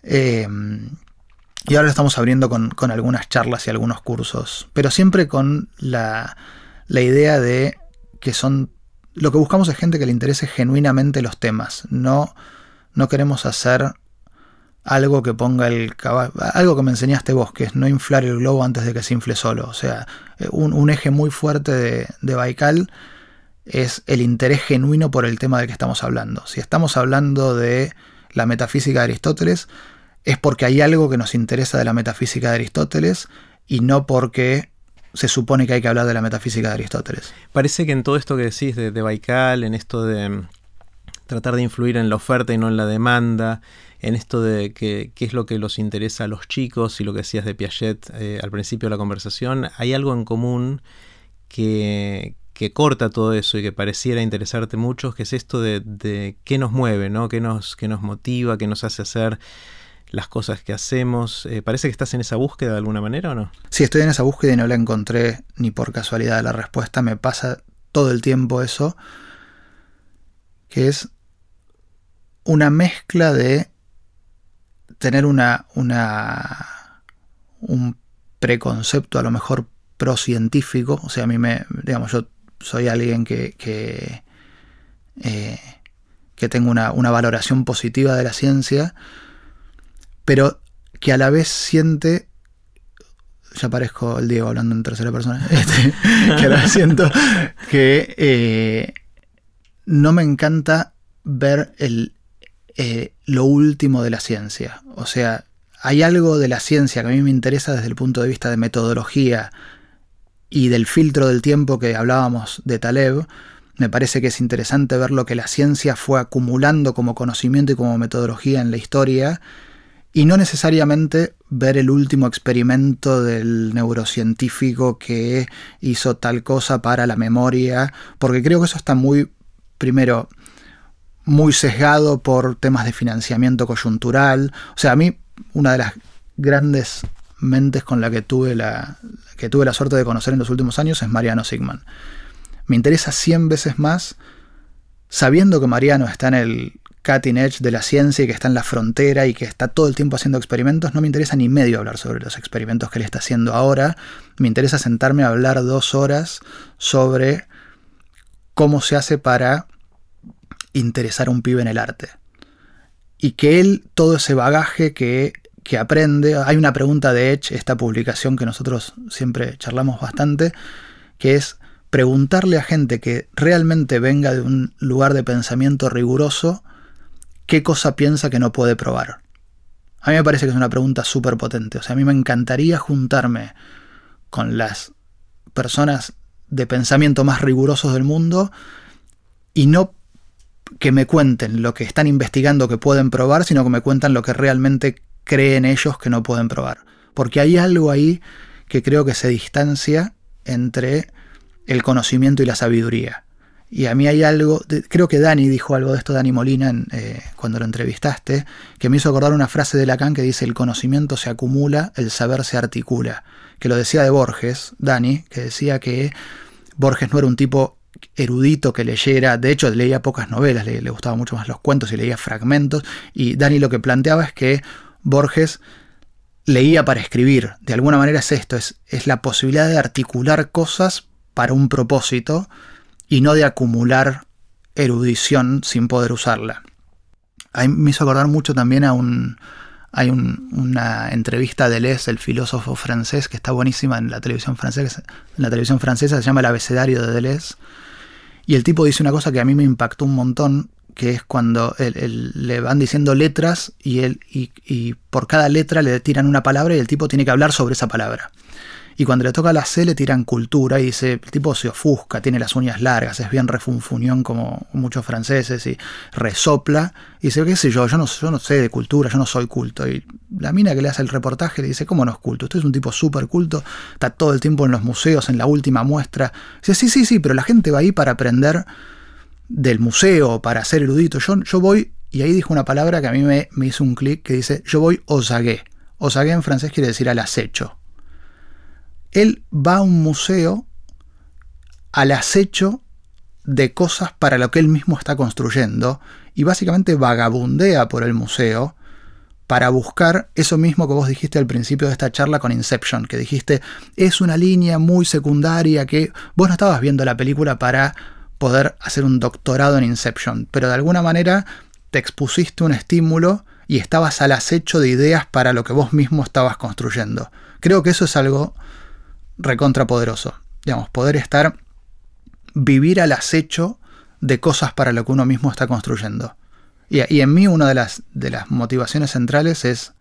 Y ahora lo estamos abriendo con, con, algunas charlas y algunos cursos, pero siempre con la, la, idea de que son... Lo que buscamos es gente que le interese genuinamente los temas, no, no queremos hacer algo que ponga el caballo, algo que me enseñaste vos, que es no inflar el globo antes de que se infle solo. O sea, un, un eje muy fuerte de, Baikal es el interés genuino por el tema del que estamos hablando. Si estamos hablando de la metafísica de Aristóteles, es porque hay algo que nos interesa de la metafísica de Aristóteles y no porque se supone que hay que hablar de la metafísica de Aristóteles. Parece que en todo esto que decís de, de Baikal, en esto de tratar de influir en la oferta y no en la demanda, en esto de qué es lo que los interesa a los chicos y lo que decías de Piaget eh, al principio de la conversación, hay algo en común que, corta todo eso y que pareciera interesarte mucho, que es esto de, qué nos mueve, ¿no? qué, nos, nos motiva, qué nos hace hacer las cosas que hacemos. Eh, ¿Parece que estás en esa búsqueda de alguna manera o no? Sí, estoy en esa búsqueda y no la encontré ni por casualidad la respuesta. Me pasa todo el tiempo eso, que es una mezcla de tener una, un preconcepto a lo mejor pro-científico, o sea, a mí me, digamos, yo soy alguien que, que, eh, que tengo una, una, valoración positiva de la ciencia, pero que a la vez siente, ya parezco el Diego hablando en tercera persona, este, que a la vez siento que eh, no me encanta ver el, eh, lo último de la ciencia. O sea, hay algo de la ciencia que a mí me interesa desde el punto de vista de metodología y del filtro del tiempo que hablábamos de Taleb. Me parece que es interesante ver lo que la ciencia fue acumulando como conocimiento y como metodología en la historia y no necesariamente ver el último experimento del neurocientífico que hizo tal cosa para la memoria, porque creo que eso está muy, primero, muy sesgado por temas de financiamiento coyuntural. O sea, a mí una de las grandes mentes con la que tuve la, que tuve la suerte de conocer en los últimos años es Mariano Sigman. Me interesa 100 veces más, sabiendo que Mariano está en el cutting edge de la ciencia y que está en la frontera y que está todo el tiempo haciendo experimentos, no me interesa ni medio hablar sobre los experimentos que él está haciendo ahora. Me interesa sentarme a hablar dos horas sobre cómo se hace para interesar a un pibe en el arte. Y que él, todo ese bagaje que, que aprende, hay una pregunta de Edge, esta publicación que nosotros siempre charlamos bastante, que es preguntarle a gente que realmente venga de un lugar de pensamiento riguroso qué cosa piensa que no puede probar. A mí me parece que es una pregunta súper potente. O sea, a mí me encantaría juntarme con las personas de pensamiento más rigurosos del mundo y no que me cuenten lo que están investigando que pueden probar, sino que me cuentan lo que realmente creen ellos que no pueden probar. Porque hay algo ahí que creo que se distancia entre el conocimiento y la sabiduría. Y a mí hay algo, creo que Dani dijo algo de esto, Dani Molina, eh, cuando lo entrevistaste, que me hizo acordar una frase de Lacan que dice, el conocimiento se acumula, el saber se articula, que lo decía de Borges, Dani, que decía que Borges no era un tipo erudito que leyera, de hecho leía pocas novelas, le, le gustaban mucho más los cuentos y leía fragmentos, y Dani lo que planteaba es que Borges leía para escribir, de alguna manera es esto, es, es la posibilidad de articular cosas para un propósito y no de acumular erudición sin poder usarla. Ahí me hizo acordar mucho también a un... Hay una entrevista de Deleuze, el filósofo francés, que está buenísima en la televisión francesa, en la televisión francesa se llama El abecedario de Deleuze. Y el tipo dice una cosa que a mí me impactó un montón, que es cuando le van diciendo letras y, él, y por cada letra le tiran una palabra y el tipo tiene que hablar sobre esa palabra. Y cuando le toca la C le tiran cultura y dice, el tipo se ofusca, tiene las uñas largas, es bien refunfuñón como muchos franceses y resopla. Y dice, qué sé yo, yo no, yo no sé de cultura, yo no soy culto. Y la mina que le hace el reportaje le dice, ¿cómo no es culto? Usted es un tipo súper culto, está todo el tiempo en los museos, en la última muestra. Dice, sí, sí, sí, pero la gente va ahí para aprender del museo, para ser erudito. Yo, yo voy, y ahí dijo una palabra que a mí me, me hizo un clic, que dice, yo voy osagué. Osagué en francés quiere decir al acecho él va a un museo al acecho de cosas para lo que él mismo está construyendo y básicamente vagabundea por el museo para buscar eso mismo que vos dijiste al principio de esta charla con Inception, que dijiste es una línea muy secundaria que vos no estabas viendo la película para poder hacer un doctorado en Inception, pero de alguna manera te expusiste un estímulo y estabas al acecho de ideas para lo que vos mismo estabas construyendo. Creo que eso es algo recontrapoderoso. Digamos, poder estar, vivir al acecho de cosas para lo que uno mismo está construyendo. Y, en mí una de las, de las motivaciones centrales es,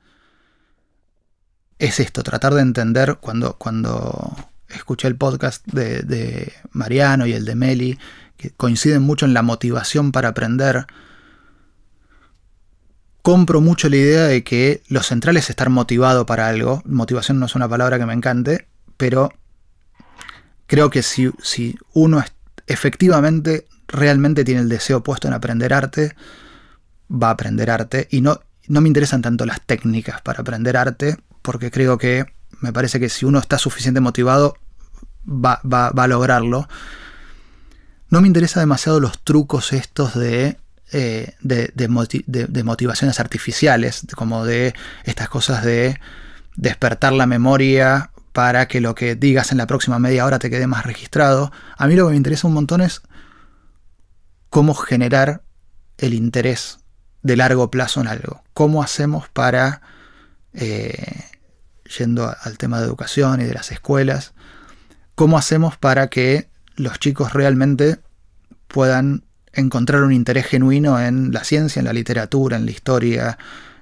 es esto, tratar de entender cuando, cuando escuché el podcast de, de Mariano y el de Meli, que coinciden mucho en la motivación para aprender, compro mucho la idea de que lo central es estar motivado para algo. Motivación no es una palabra que me encante, pero creo que si, si uno efectivamente realmente tiene el deseo puesto en aprender arte, va a aprender arte y no, no me interesan tanto las técnicas para aprender arte, porque creo que me parece que si uno está suficiente motivado, va, a lograrlo. No me interesa demasiado los trucos estos de, eh, de, de, motivaciones artificiales, como de estas cosas de despertar la memoria para que lo que digas en la próxima media hora te quede más registrado. A mí lo que me interesa un montón es cómo generar el interés de largo plazo en algo. ¿Cómo hacemos para, eh, yendo al tema de educación y de las escuelas, cómo hacemos para que los chicos realmente puedan encontrar un interés genuino en la ciencia, en la literatura, en la historia,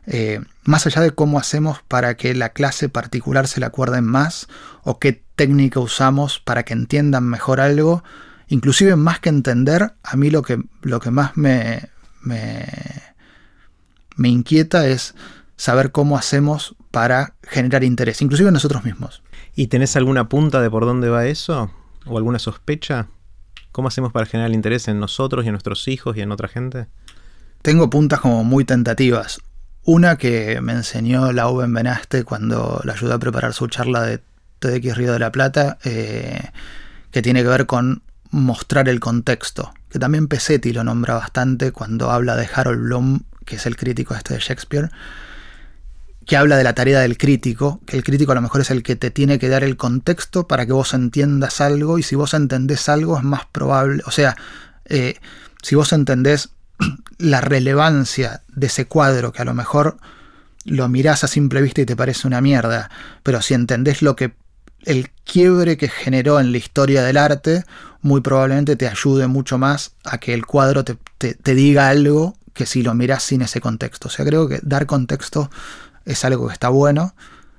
eh, más allá de cómo hacemos para que la clase particular se la acuerden más o qué técnica usamos para que entiendan mejor algo, inclusive más que entender, a mí lo que, lo que más me, me, me inquieta es saber cómo hacemos para generar interés, inclusive en nosotros mismos. ¿Y tenés alguna punta de por dónde va eso? ¿O alguna sospecha? ¿Cómo hacemos para generar interés en nosotros y en nuestros hijos y en otra gente? Tengo puntas como muy tentativas. Una que me enseñó la Uben Benaste cuando la ayudé a preparar su charla de TDX Río de la Plata, eh, que tiene que ver con mostrar el contexto. que también Pesetti lo nombra bastante cuando habla de Harold Bloom, que es el crítico este de Shakespeare, que habla de la tarea del crítico, que el crítico a lo mejor es el que te tiene que dar el contexto para que vos entiendas algo y si vos entendés algo es más probable, o sea, eh, si vos entendés la relevancia de ese cuadro que a lo mejor lo mirás a simple vista y te parece una mierda, pero si entendés lo que el quiebre que generó en la historia del arte, muy probablemente te ayude mucho más a que el cuadro te, te diga algo que si lo mirás sin ese contexto. O sea, creo que dar contexto es algo que está bueno.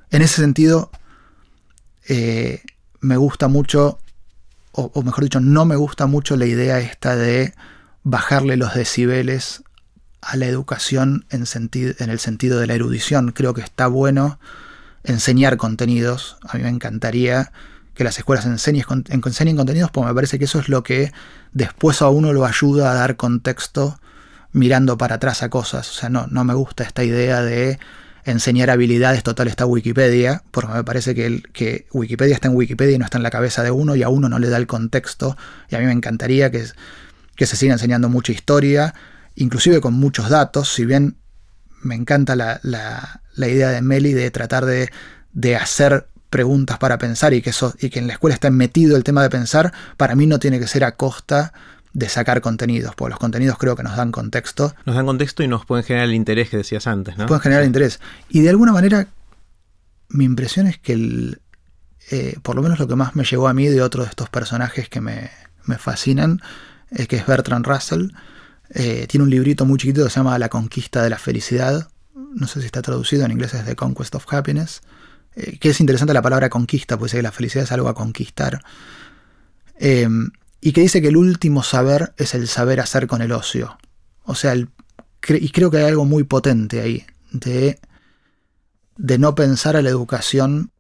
En ese sentido, eh, me gusta mucho, o, mejor dicho, no me gusta mucho la idea esta de bajarle los decibeles a la educación en, en el sentido de la erudición. Creo que está bueno enseñar contenidos. A mí me encantaría que las escuelas enseñen, enseñen contenidos, porque me parece que eso es lo que después a uno lo ayuda a dar contexto mirando para atrás a cosas. O sea, no, no me gusta esta idea de enseñar habilidades, total está Wikipedia, porque me parece que, que Wikipedia está en Wikipedia y no está en la cabeza de uno y a uno no le da el contexto. Y a mí me encantaría que, que se siga enseñando mucha historia, inclusive con muchos datos, si bien me encanta la, idea de Meli de tratar de, de hacer preguntas para pensar y que, eso, y que en la escuela está metido el tema de pensar, para mí no tiene que ser a costa de sacar contenidos, porque los contenidos creo que nos dan contexto. Nos dan contexto y nos pueden generar el interés que decías antes, ¿no? pueden generar el interés. Y de alguna manera, mi impresión es que el, eh, por lo menos lo que más me llegó a mí de otro de estos personajes que me, fascinan, que es Bertrand Russell. Eh, tiene un librito muy chiquito que se llama La conquista de la felicidad. No sé si está traducido en inglés, es The Conquest of Happiness. Eh, que es interesante la palabra conquista, pues la felicidad es algo a conquistar y que dice que el último saber es el saber hacer con el ocio. O sea, y creo que hay algo muy potente ahí, de, de no pensar a la educación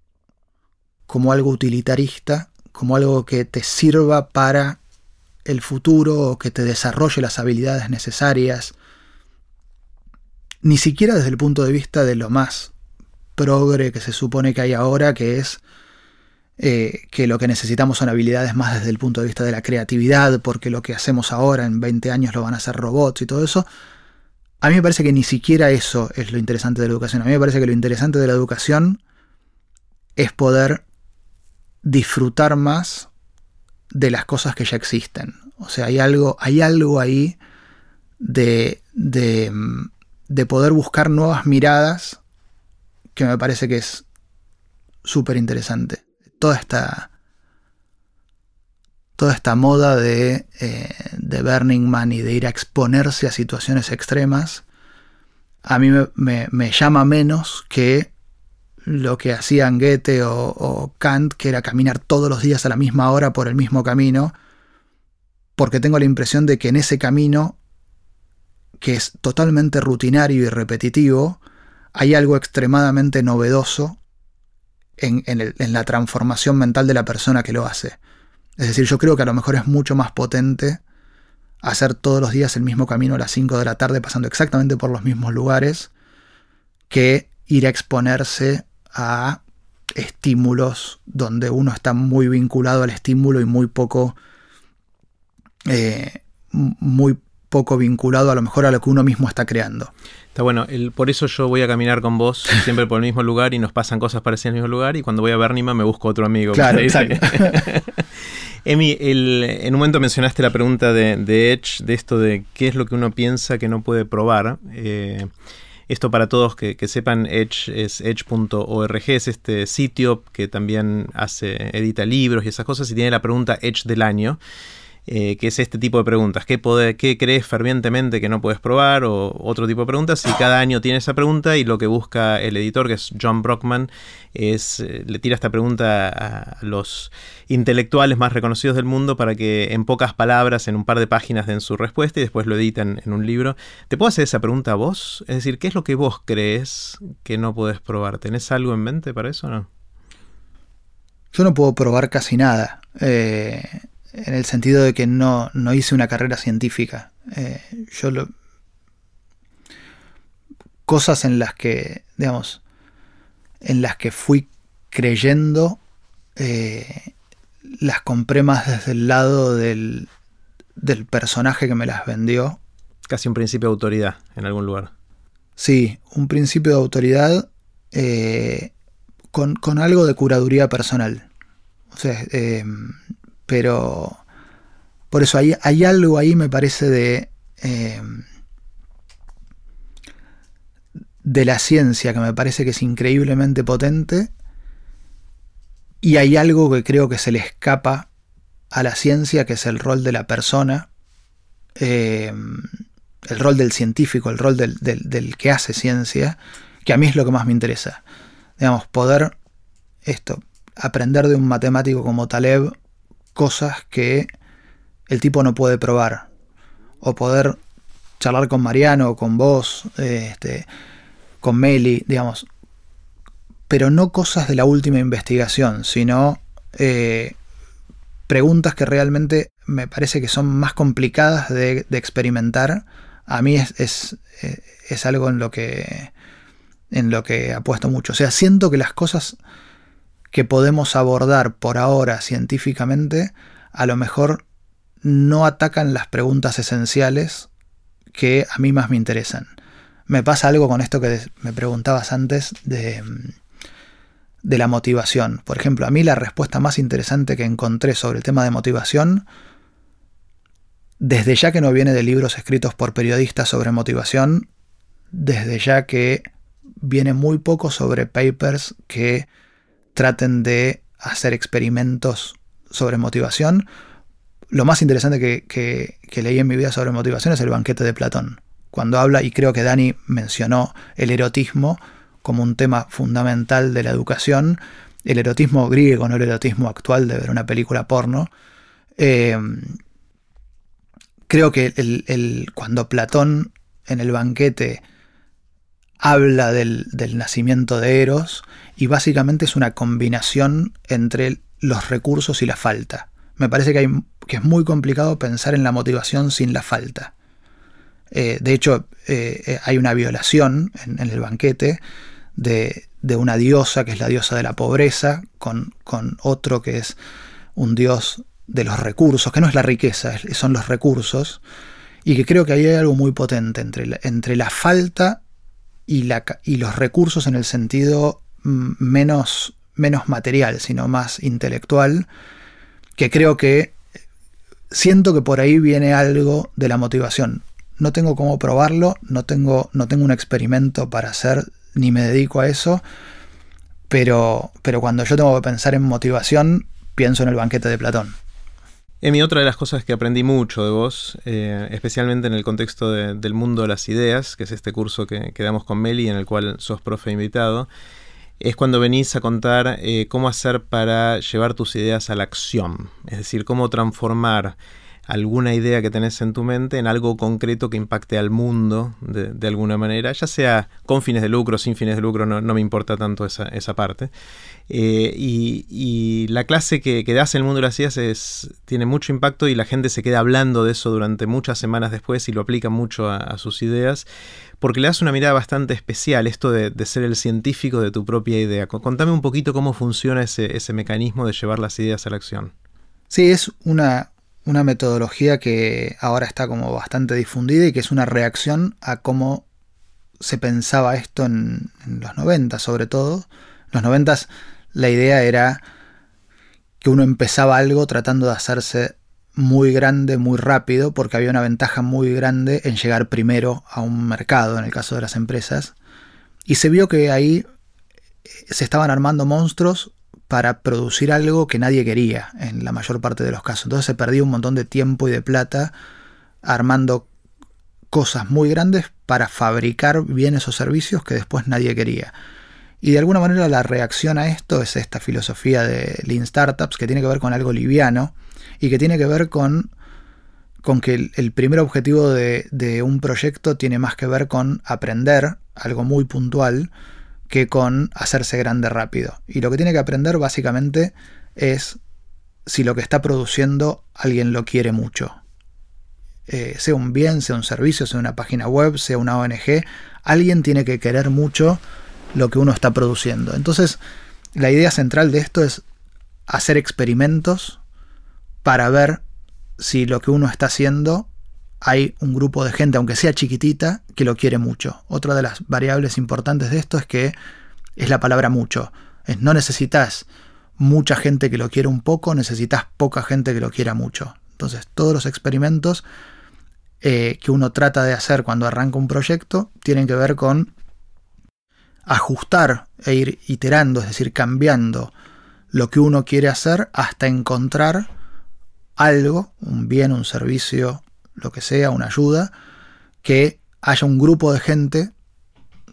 como algo utilitarista, como algo que te sirva para el futuro que te desarrolle las habilidades necesarias, ni siquiera desde el punto de vista de lo más progre que se supone que hay ahora, que es eh, que lo que necesitamos son habilidades más desde el punto de vista de la creatividad, porque lo que hacemos ahora en 20 años lo van a hacer robots y todo eso. A mí me parece que ni siquiera eso es lo interesante de la educación. A mí me parece que lo interesante de la educación es poder disfrutar más de las cosas que ya existen. O sea, hay algo, hay algo ahí de, de, de poder buscar nuevas miradas que me parece que es súper interesante toda esta, toda esta moda de, eh, de, Burning Man y de ir a exponerse a situaciones extremas, a mí me, llama menos que lo que hacían Goethe o, Kant, que era caminar todos los días a la misma hora por el mismo camino, porque tengo la impresión de que en ese camino, que es totalmente rutinario y repetitivo, hay algo extremadamente novedoso en, la transformación mental de la persona que lo hace. Es decir, yo creo que a lo mejor es mucho más potente hacer todos los días el mismo camino a las 5 de la tarde pasando exactamente por los mismos lugares que ir a exponerse a estímulos donde uno está muy vinculado al estímulo y muy poco eh, muy poco vinculado a lo mejor a lo que uno mismo está creando. Está bueno, por eso yo voy a caminar con vos siempre por el mismo lugar y nos pasan cosas parecidas en el mismo lugar y cuando voy a Bernima me busco otro amigo. Claro, Emi, en un momento mencionaste la pregunta de, Edge, de esto de qué es lo que uno piensa que no puede probar. Eh, esto para todos que, sepan, Edge es edge.org, es este sitio que también hace, edita libros y esas cosas y tiene la pregunta Edge del año. Eh, que es este tipo de preguntas. ¿Qué, ¿Qué, crees fervientemente que no puedes probar? O otro tipo de preguntas. Y cada año tiene esa pregunta y lo que busca el editor, que es John Brockman, es, eh, le tira esta pregunta a los intelectuales más reconocidos del mundo para que en pocas palabras, en un par de páginas, den su respuesta y después lo editan en un libro. ¿Te puedo hacer esa pregunta a vos? Es decir, ¿qué es lo que vos crees que no puedes probar? ¿Tenés algo en mente para eso o no? Yo no puedo probar casi nada. Eh, en el sentido de que no, hice una carrera científica. Eh, yo lo, cosas en las que, digamos, en las que fui creyendo, eh, las compré más desde el lado del, del personaje que me las vendió. Casi un principio de autoridad en algún lugar. Sí, un principio de autoridad eh, con, algo de curaduría personal. O sea, pero por eso hay, algo ahí, me parece, de, eh, de la ciencia que me parece que es increíblemente potente. Y hay algo que creo que se le escapa a la ciencia, que es el rol de la persona, eh, el rol del científico, el rol del, del, que hace ciencia, que a mí es lo que más me interesa. Digamos, poder esto, aprender de un matemático como Taleb cosas que el tipo no puede probar. O poder charlar con Mariano, con vos, este, con Meli, digamos. Pero no cosas de la última investigación, sino eh, preguntas que realmente me parece que son más complicadas de, experimentar. A mí es, es, eh, es, algo en lo que en lo que apuesto mucho. O sea, siento que las cosas que podemos abordar por ahora científicamente a lo mejor no atacan las preguntas esenciales que a mí más me interesan. Me pasa algo con esto que me preguntabas antes de de la motivación. Por ejemplo, a mí la respuesta más interesante que encontré sobre el tema de motivación, desde ya que no viene de libros escritos por periodistas sobre motivación, desde ya que viene muy poco sobre papers que traten de hacer experimentos sobre motivación. Lo más interesante que, que, leí en mi vida sobre motivación es el banquete de Platón. Cuando habla, y creo que Dani mencionó el erotismo, como un tema fundamental de la educación, el erotismo griego, no el erotismo actual de ver una película porno. Eh, creo que el, cuando Platón en el banquete habla del, nacimiento de Eros y básicamente es una combinación entre los recursos y la falta. Me parece que, hay, es muy complicado pensar en la motivación sin la falta. Eh, de hecho, eh, hay una violación en, el banquete de, una diosa que es la diosa de la pobreza, con, con, otro que es un dios de los recursos, que no es la riqueza, son los recursos, y que creo que ahí hay algo muy potente entre la, entre la falta y, los recursos en el sentido mm, menos, menos material, sino más intelectual, que creo que siento que por ahí viene algo de la motivación. No tengo cómo probarlo, no tengo, no tengo un experimento para hacer ni me dedico a eso, pero, pero cuando yo tengo que pensar en motivación, pienso en el banquete de Platón. Emi, otra de las cosas que aprendí mucho de vos, eh, especialmente en el contexto del mundo de las ideas, que es este curso que, damos con Meli, en el cual sos profe invitado, es cuando venís a contar eh, cómo hacer para llevar tus ideas a la acción, es decir, cómo transformar alguna idea que tenés en tu mente en algo concreto que impacte al mundo de, alguna manera, ya sea con fines de lucro, sin fines de lucro, no, me importa tanto esa, esa parte. Eh, y, la clase que, que, das en el mundo de las ideas es, tiene mucho impacto y la gente se queda hablando de eso durante muchas semanas después y lo aplica mucho a, sus ideas, porque le das una mirada bastante especial, esto de, ser el científico de tu propia idea. Contame un poquito cómo funciona ese, ese mecanismo de llevar las ideas a la acción. Sí, es una, una metodología que ahora está como bastante difundida y que es una reacción a cómo se pensaba esto en, los 90 sobre todo. En los 90 la idea era que uno empezaba algo tratando de hacerse muy grande, muy rápido, porque había una ventaja muy grande en llegar primero a un mercado, en el caso de las empresas. Y se vio que ahí se estaban armando monstruos para producir algo que nadie quería en la mayor parte de los casos. Entonces se perdía un montón de tiempo y de plata armando cosas muy grandes para fabricar bienes o servicios que después nadie quería. Y de alguna manera la reacción a esto es esta filosofía de Lean Startups que tiene que ver con algo liviano y que tiene que ver con, con que el, primer objetivo de, de un proyecto tiene más que ver con aprender algo muy puntual que con hacerse grande rápido. Y lo que tiene que aprender básicamente es si lo que está produciendo alguien lo quiere mucho. Eh, sea un bien, sea un servicio, sea una página web, sea una ONG, alguien tiene que querer mucho lo que uno está produciendo. Entonces, la idea central de esto es hacer experimentos para ver si lo que uno está haciendo hay un grupo de gente, aunque sea chiquitita, que lo quiere mucho. Otra de las variables importantes de esto es que es la palabra mucho. No necesitas mucha gente que lo quiera un poco, necesitas poca gente que lo quiera mucho. Entonces, todos los experimentos eh, que uno trata de hacer cuando arranca un proyecto tienen que ver con ajustar e ir iterando, es decir, cambiando lo que uno quiere hacer hasta encontrar algo, un bien, un servicio, lo que sea, una ayuda, que haya un grupo de gente,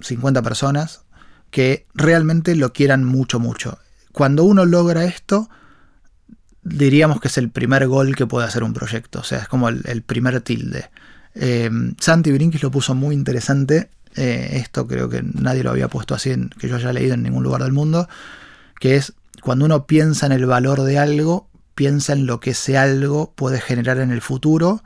50 personas, que realmente lo quieran mucho, mucho. Cuando uno logra esto, diríamos que es el primer gol que puede hacer un proyecto, o sea, es como el, primer tilde. Eh, Santi Brinkis lo puso muy interesante, eh, esto creo que nadie lo había puesto así, en, que yo haya leído en ningún lugar del mundo, que es cuando uno piensa en el valor de algo, piensa en lo que ese algo puede generar en el futuro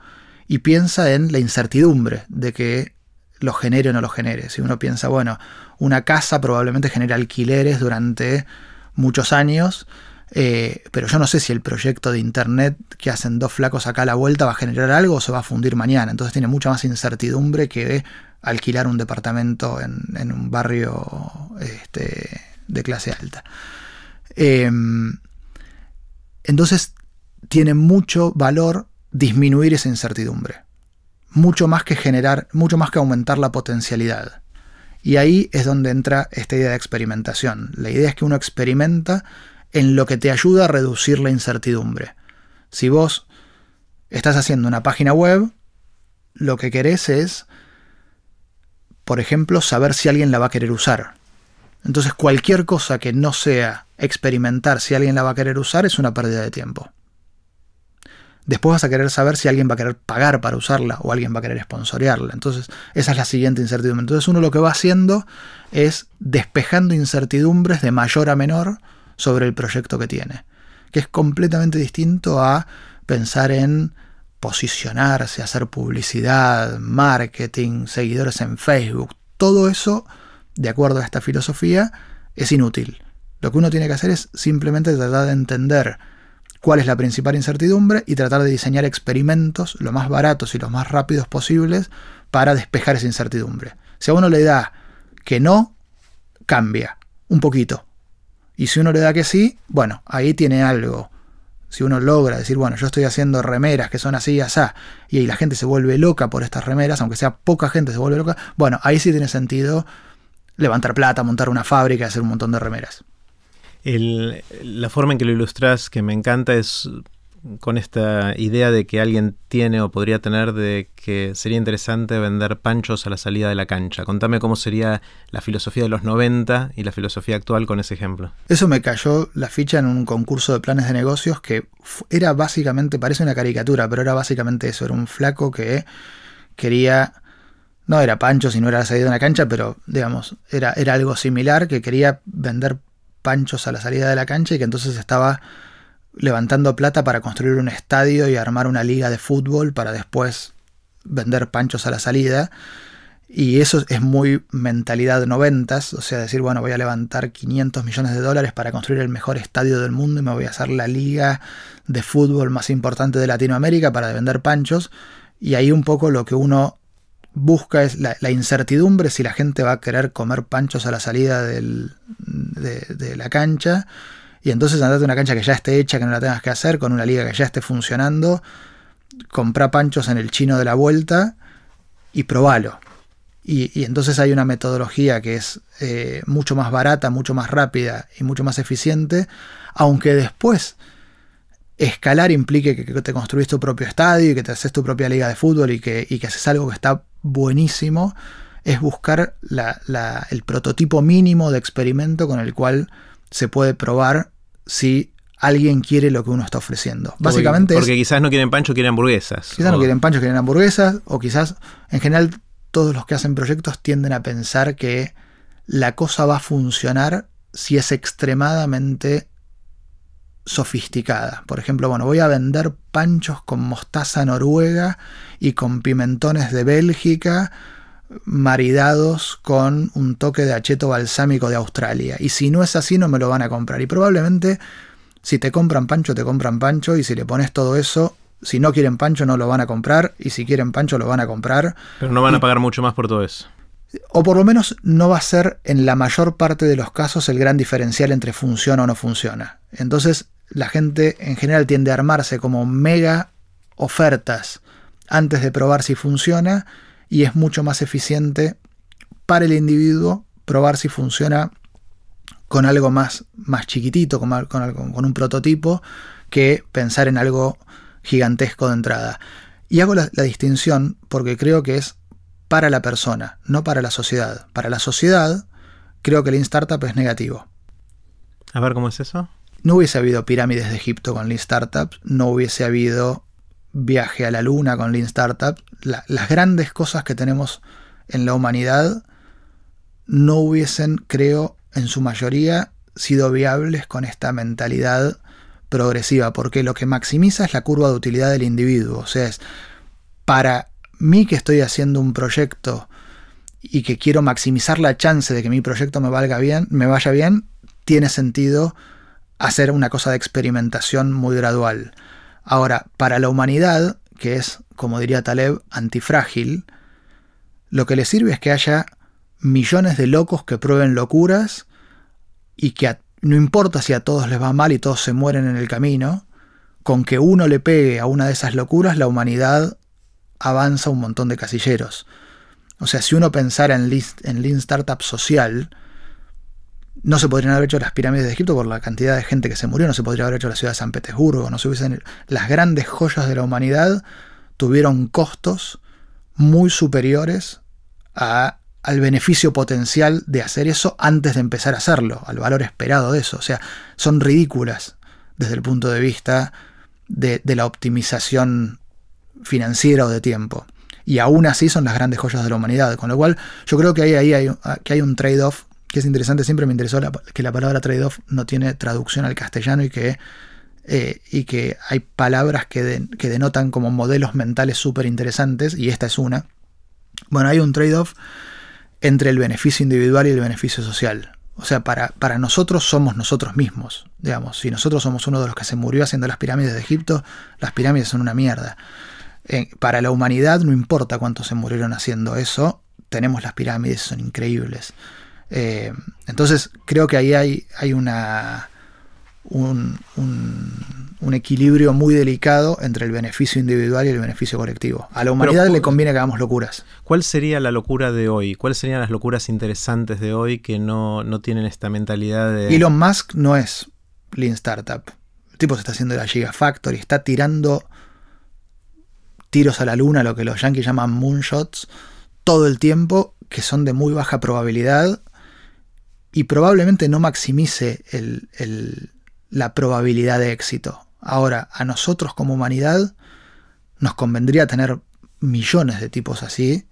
y piensa en la incertidumbre de que lo genere o no lo genere. Si uno piensa, bueno, una casa probablemente genera alquileres durante muchos años, eh, pero yo no sé si el proyecto de internet que hacen dos flacos acá a la vuelta va a generar algo o se va a fundir mañana. Entonces tiene mucha más incertidumbre que alquilar un departamento en, un barrio este, de clase alta. Em, entonces tiene mucho valor disminuir esa incertidumbre. Mucho más que generar, mucho más que aumentar la potencialidad. Y ahí es donde entra esta idea de experimentación. La idea es que uno experimenta en lo que te ayuda a reducir la incertidumbre. Si vos estás haciendo una página web, lo que querés es, por ejemplo, saber si alguien la va a querer usar. Entonces cualquier cosa que no sea experimentar si alguien la va a querer usar es una pérdida de tiempo. Después vas a querer saber si alguien va a querer pagar para usarla o alguien va a querer sponsorearla. Entonces, esa es la siguiente incertidumbre. Entonces, uno lo que va haciendo es despejando incertidumbres de mayor a menor sobre el proyecto que tiene. Que es completamente distinto a pensar en posicionarse, hacer publicidad, marketing, seguidores en Facebook. Todo eso, de acuerdo a esta filosofía, es inútil. Lo que uno tiene que hacer es simplemente tratar de entender cuál es la principal incertidumbre y tratar de diseñar experimentos lo más baratos y los más rápidos posibles para despejar esa incertidumbre. Si a uno le da que no, cambia un poquito. Y si uno le da que sí, bueno, ahí tiene algo. Si uno logra decir, bueno, yo estoy haciendo remeras que son así y así, y la gente se vuelve loca por estas remeras, aunque sea poca gente se vuelve loca, bueno, ahí sí tiene sentido levantar plata, montar una fábrica, hacer un montón de remeras la forma en que lo ilustras que me encanta es con esta idea de que alguien tiene o podría tener de que sería interesante vender panchos a la salida de la cancha. Contame cómo sería la filosofía de los 90 y la filosofía actual con ese ejemplo. Eso me cayó la ficha en un concurso de planes de negocios que era básicamente, parece una caricatura, pero era básicamente eso, era un flaco que quería no era pancho si no era la salida de una cancha, pero digamos, era, era algo similar, que quería vender panchos a la salida de la cancha y que entonces estaba levantando plata para construir un estadio y armar una liga de fútbol para después vender panchos a la salida. Y eso es muy mentalidad noventas, o sea, decir, bueno, voy a levantar 500 millones de dólares para construir el mejor estadio del mundo y me voy a hacer la liga de fútbol más importante de Latinoamérica para vender panchos. Y ahí un poco lo que uno busca es la, incertidumbre si la gente va a querer comer panchos a la salida de, la cancha. Y entonces andate a una cancha que ya esté hecha, que no la tengas que hacer, con una liga que ya esté funcionando. Compra panchos en el chino de la vuelta y probalo. Y, entonces hay una metodología que es eh, mucho más barata, mucho más rápida y mucho más eficiente, aunque después escalar implique que, te construís tu propio estadio y que te haces tu propia liga de fútbol y que, y que haces algo que está buenísimo es buscar el prototipo mínimo de experimento con el cual se puede probar si alguien quiere lo que uno está ofreciendo. Básicamente porque, quizás no quieren pancho, quieren hamburguesas. Quizás no quieren pancho, quieren hamburguesas, o quizás en general todos los que hacen proyectos tienden a pensar que la cosa va a funcionar si es extremadamente sofisticada. Por ejemplo, bueno, voy a vender panchos con mostaza noruega y con pimentones de Bélgica maridados con un toque de acheto balsámico de Australia. Y si no es así, no me lo van a comprar. Y probablemente, si te compran pancho, te compran pancho. Y si le pones todo eso, Si no quieren pancho no lo van a comprar y si quieren pancho lo van a comprar. Pero no van a pagar mucho más por todo eso. O por lo menos no va a ser en la mayor parte de los casos el gran diferencial entre funciona o no funciona. Entonces la gente en general tiende a armarse como mega ofertas antes de probar si funciona y es mucho más eficiente para el individuo probar si funciona con algo más, más chiquitito, con, con, un prototipo, que pensar en algo gigantesco de entrada. Y hago la, distinción porque creo que es para la persona, no para la sociedad. Para la sociedad, creo que el Lean Startup es negativo. A ver, ¿cómo es eso? No hubiese habido pirámides de Egipto con Lean Startups, no hubiese habido viaje a la luna con Lean Startup. las grandes cosas que tenemos en la humanidad no hubiesen, creo, en su mayoría sido viables con esta mentalidad progresiva, porque lo que maximiza es la curva de utilidad del individuo. O sea, es para mí que estoy haciendo un proyecto y que quiero maximizar la chance de que mi proyecto me valga bien, me vaya bien, tiene sentido hacer una cosa de experimentación muy gradual. Ahora, para la humanidad, que es, como diría Taleb, antifrágil, lo que le sirve es que haya millones de locos que prueben locuras y que no importa si a todos les va mal y todos se mueren en el camino, con que uno le pegue a una de esas locuras, la humanidad avanza un montón de casilleros. O sea, si uno pensara en en Lean Startup social, no se podrían haber hecho las pirámides de Egipto por la cantidad de gente que se murió, no se podría haber hecho la ciudad de San Petersburgo, no se hubiesen... Las grandes joyas de la humanidad tuvieron costos muy superiores al beneficio potencial de hacer eso antes de empezar a hacerlo, al valor esperado de eso. O sea, son ridículas desde el punto de vista de, la optimización financiera o de tiempo. Y aún así son las grandes joyas de la humanidad. Con lo cual yo creo que ahí, ahí hay, que hay un trade-off que es interesante, siempre me interesó que la palabra trade-off no tiene traducción al castellano y que, eh, y que hay palabras que, que denotan como modelos mentales súper interesantes, y esta es una. Bueno, hay un trade-off entre el beneficio individual y el beneficio social. O sea, para, para, nosotros somos nosotros mismos. Digamos, si nosotros somos uno de los que se murió haciendo las pirámides de Egipto, las pirámides son una mierda. Eh, para la humanidad no importa cuántos se murieron haciendo eso, tenemos las pirámides, son increíbles. Eh, entonces creo que ahí hay, hay una, un, equilibrio muy delicado entre el beneficio individual y el beneficio colectivo. A la humanidad le conviene que hagamos locuras. ¿Cuál sería la locura de hoy? ¿Cuáles serían las locuras interesantes de hoy que no, tienen esta mentalidad de... Elon Musk no es Lean Startup. El tipo se está haciendo la Gigafactory, está tirando tiros a la luna, lo que los yankees llaman moonshots, todo el tiempo, que son de muy baja probabilidad y probablemente no maximice la probabilidad de éxito. Ahora, a nosotros como humanidad nos convendría tener millones de tipos así,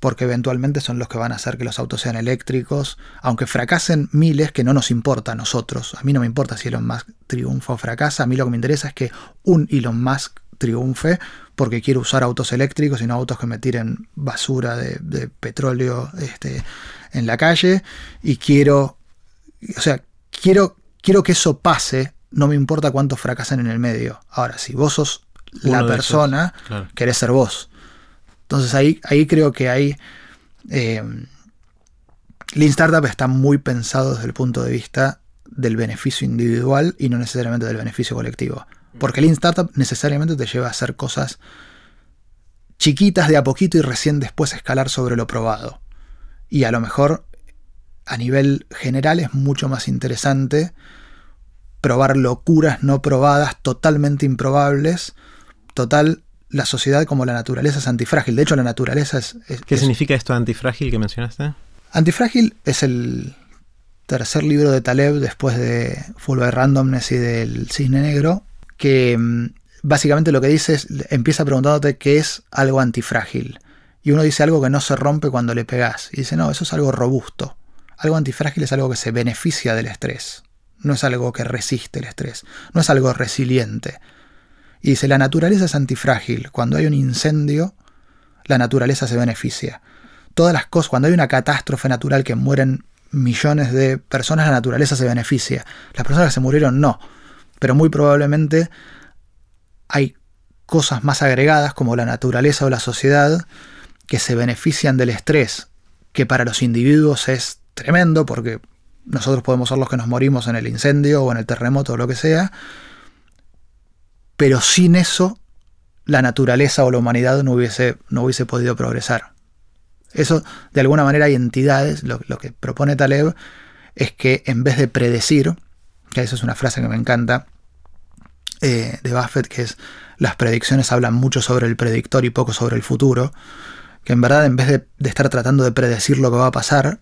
porque eventualmente son los que van a hacer que los autos sean eléctricos, aunque fracasen miles, que no nos importa a nosotros. A mí no me importa si Elon Musk triunfa o fracasa, a mí lo que me interesa es que un Elon Musk triunfe, porque quiero usar autos eléctricos y no autos que me tiren basura de, de petróleo este, en la calle y quiero, o sea, quiero, quiero que eso pase, no me importa cuántos fracasan en el medio. Ahora, si vos sos la persona, querés ser vos. Entonces ahí, ahí creo que hay... Eh, Lean Startup está muy pensado desde el punto de vista del beneficio individual y no necesariamente del beneficio colectivo. Porque Lean Startup necesariamente te lleva a hacer cosas chiquitas de a poquito y recién después escalar sobre lo probado y a lo mejor a nivel general es mucho más interesante probar locuras no probadas, totalmente improbables. Total, la sociedad como la naturaleza es antifrágil. De hecho, la naturaleza es... ¿Qué significa esto antifrágil que mencionaste? Antifrágil es el tercer libro de Taleb después de Full by Randomness y del Cisne Negro, que mm, básicamente lo que dice es, empieza preguntándote qué es algo antifrágil y uno dice algo que no se rompe cuando le pegas. Y dice, no, eso es algo robusto. Algo antifrágil es algo que se beneficia del estrés. No es algo que resiste el estrés. No es algo resiliente. Y dice, la naturaleza es antifrágil. Cuando hay un incendio, la naturaleza se beneficia. Todas las cosas, cuando hay una catástrofe natural que mueren millones de personas, la naturaleza se beneficia. Las personas que se murieron no. Pero muy probablemente hay cosas más agregadas como la naturaleza o la sociedad que se benefician del estrés, que para los individuos es tremendo porque nosotros podemos ser los que nos morimos en el incendio o en el terremoto o lo que sea, pero sin eso la naturaleza o la humanidad no hubiese, no hubiese podido progresar. Eso, de alguna manera, hay entidades, lo, que propone Taleb es que en vez de predecir, que eso es una frase que me encanta, eh, de Buffett, que es las predicciones hablan mucho sobre el predictor y poco sobre el futuro, que en verdad en vez de, estar tratando de predecir lo que va a pasar,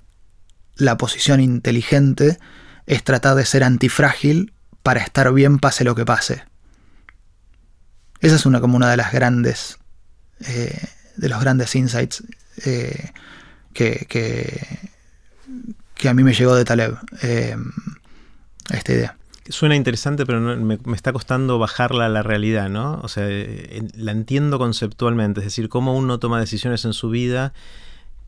la posición inteligente es tratar de ser antifrágil para estar bien pase lo que pase. Esa es una como una de las grandes eh, de los grandes insights eh, que, que, a mí me llegó de Taleb eh, esta idea. Suena interesante, pero me, está costando bajarla a la realidad, ¿no? O sea, la entiendo conceptualmente, es decir, cómo uno toma decisiones en su vida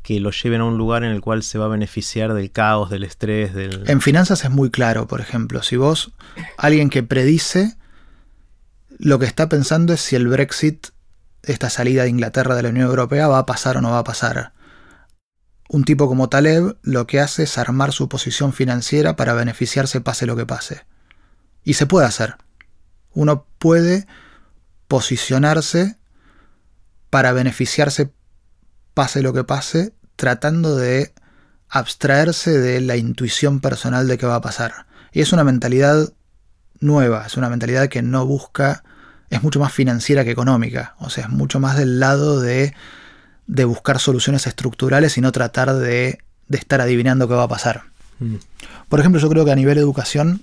que lo lleven a un lugar en el cual se va a beneficiar del caos, del estrés, del... En finanzas es muy claro, por ejemplo, si vos, alguien que predice lo que está pensando es si el Brexit, esta salida de Inglaterra de la Unión Europea, va a pasar o no va a pasar. Un tipo como Taleb lo que hace es armar su posición financiera para beneficiarse pase lo que pase. Y se puede hacer. Uno puede posicionarse para beneficiarse pase lo que pase, tratando de abstraerse de la intuición personal de qué va a pasar. Y es una mentalidad nueva, es una mentalidad que no busca, es mucho más financiera que económica, o sea, es mucho más del lado de, de buscar soluciones estructurales y no tratar de, de estar adivinando qué va a pasar. Mm. Por ejemplo, yo creo que a nivel de educación,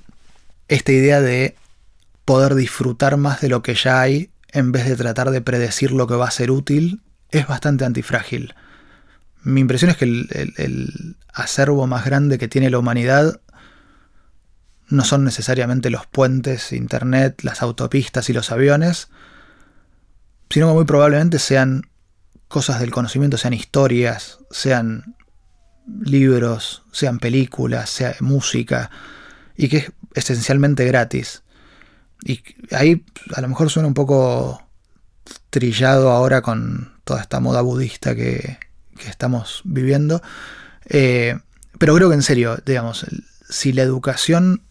esta idea de poder disfrutar más de lo que ya hay en vez de tratar de predecir lo que va a ser útil, es bastante antifrágil. Mi impresión es que el, acervo más grande que tiene la humanidad no son necesariamente los puentes, internet, las autopistas y los aviones, sino que muy probablemente sean cosas del conocimiento, sean historias, sean libros, sean películas, sea música, y que es esencialmente gratis. Y ahí a lo mejor suena un poco trillado ahora con toda esta moda budista que, estamos viviendo, eh, pero creo que en serio, digamos, si la educación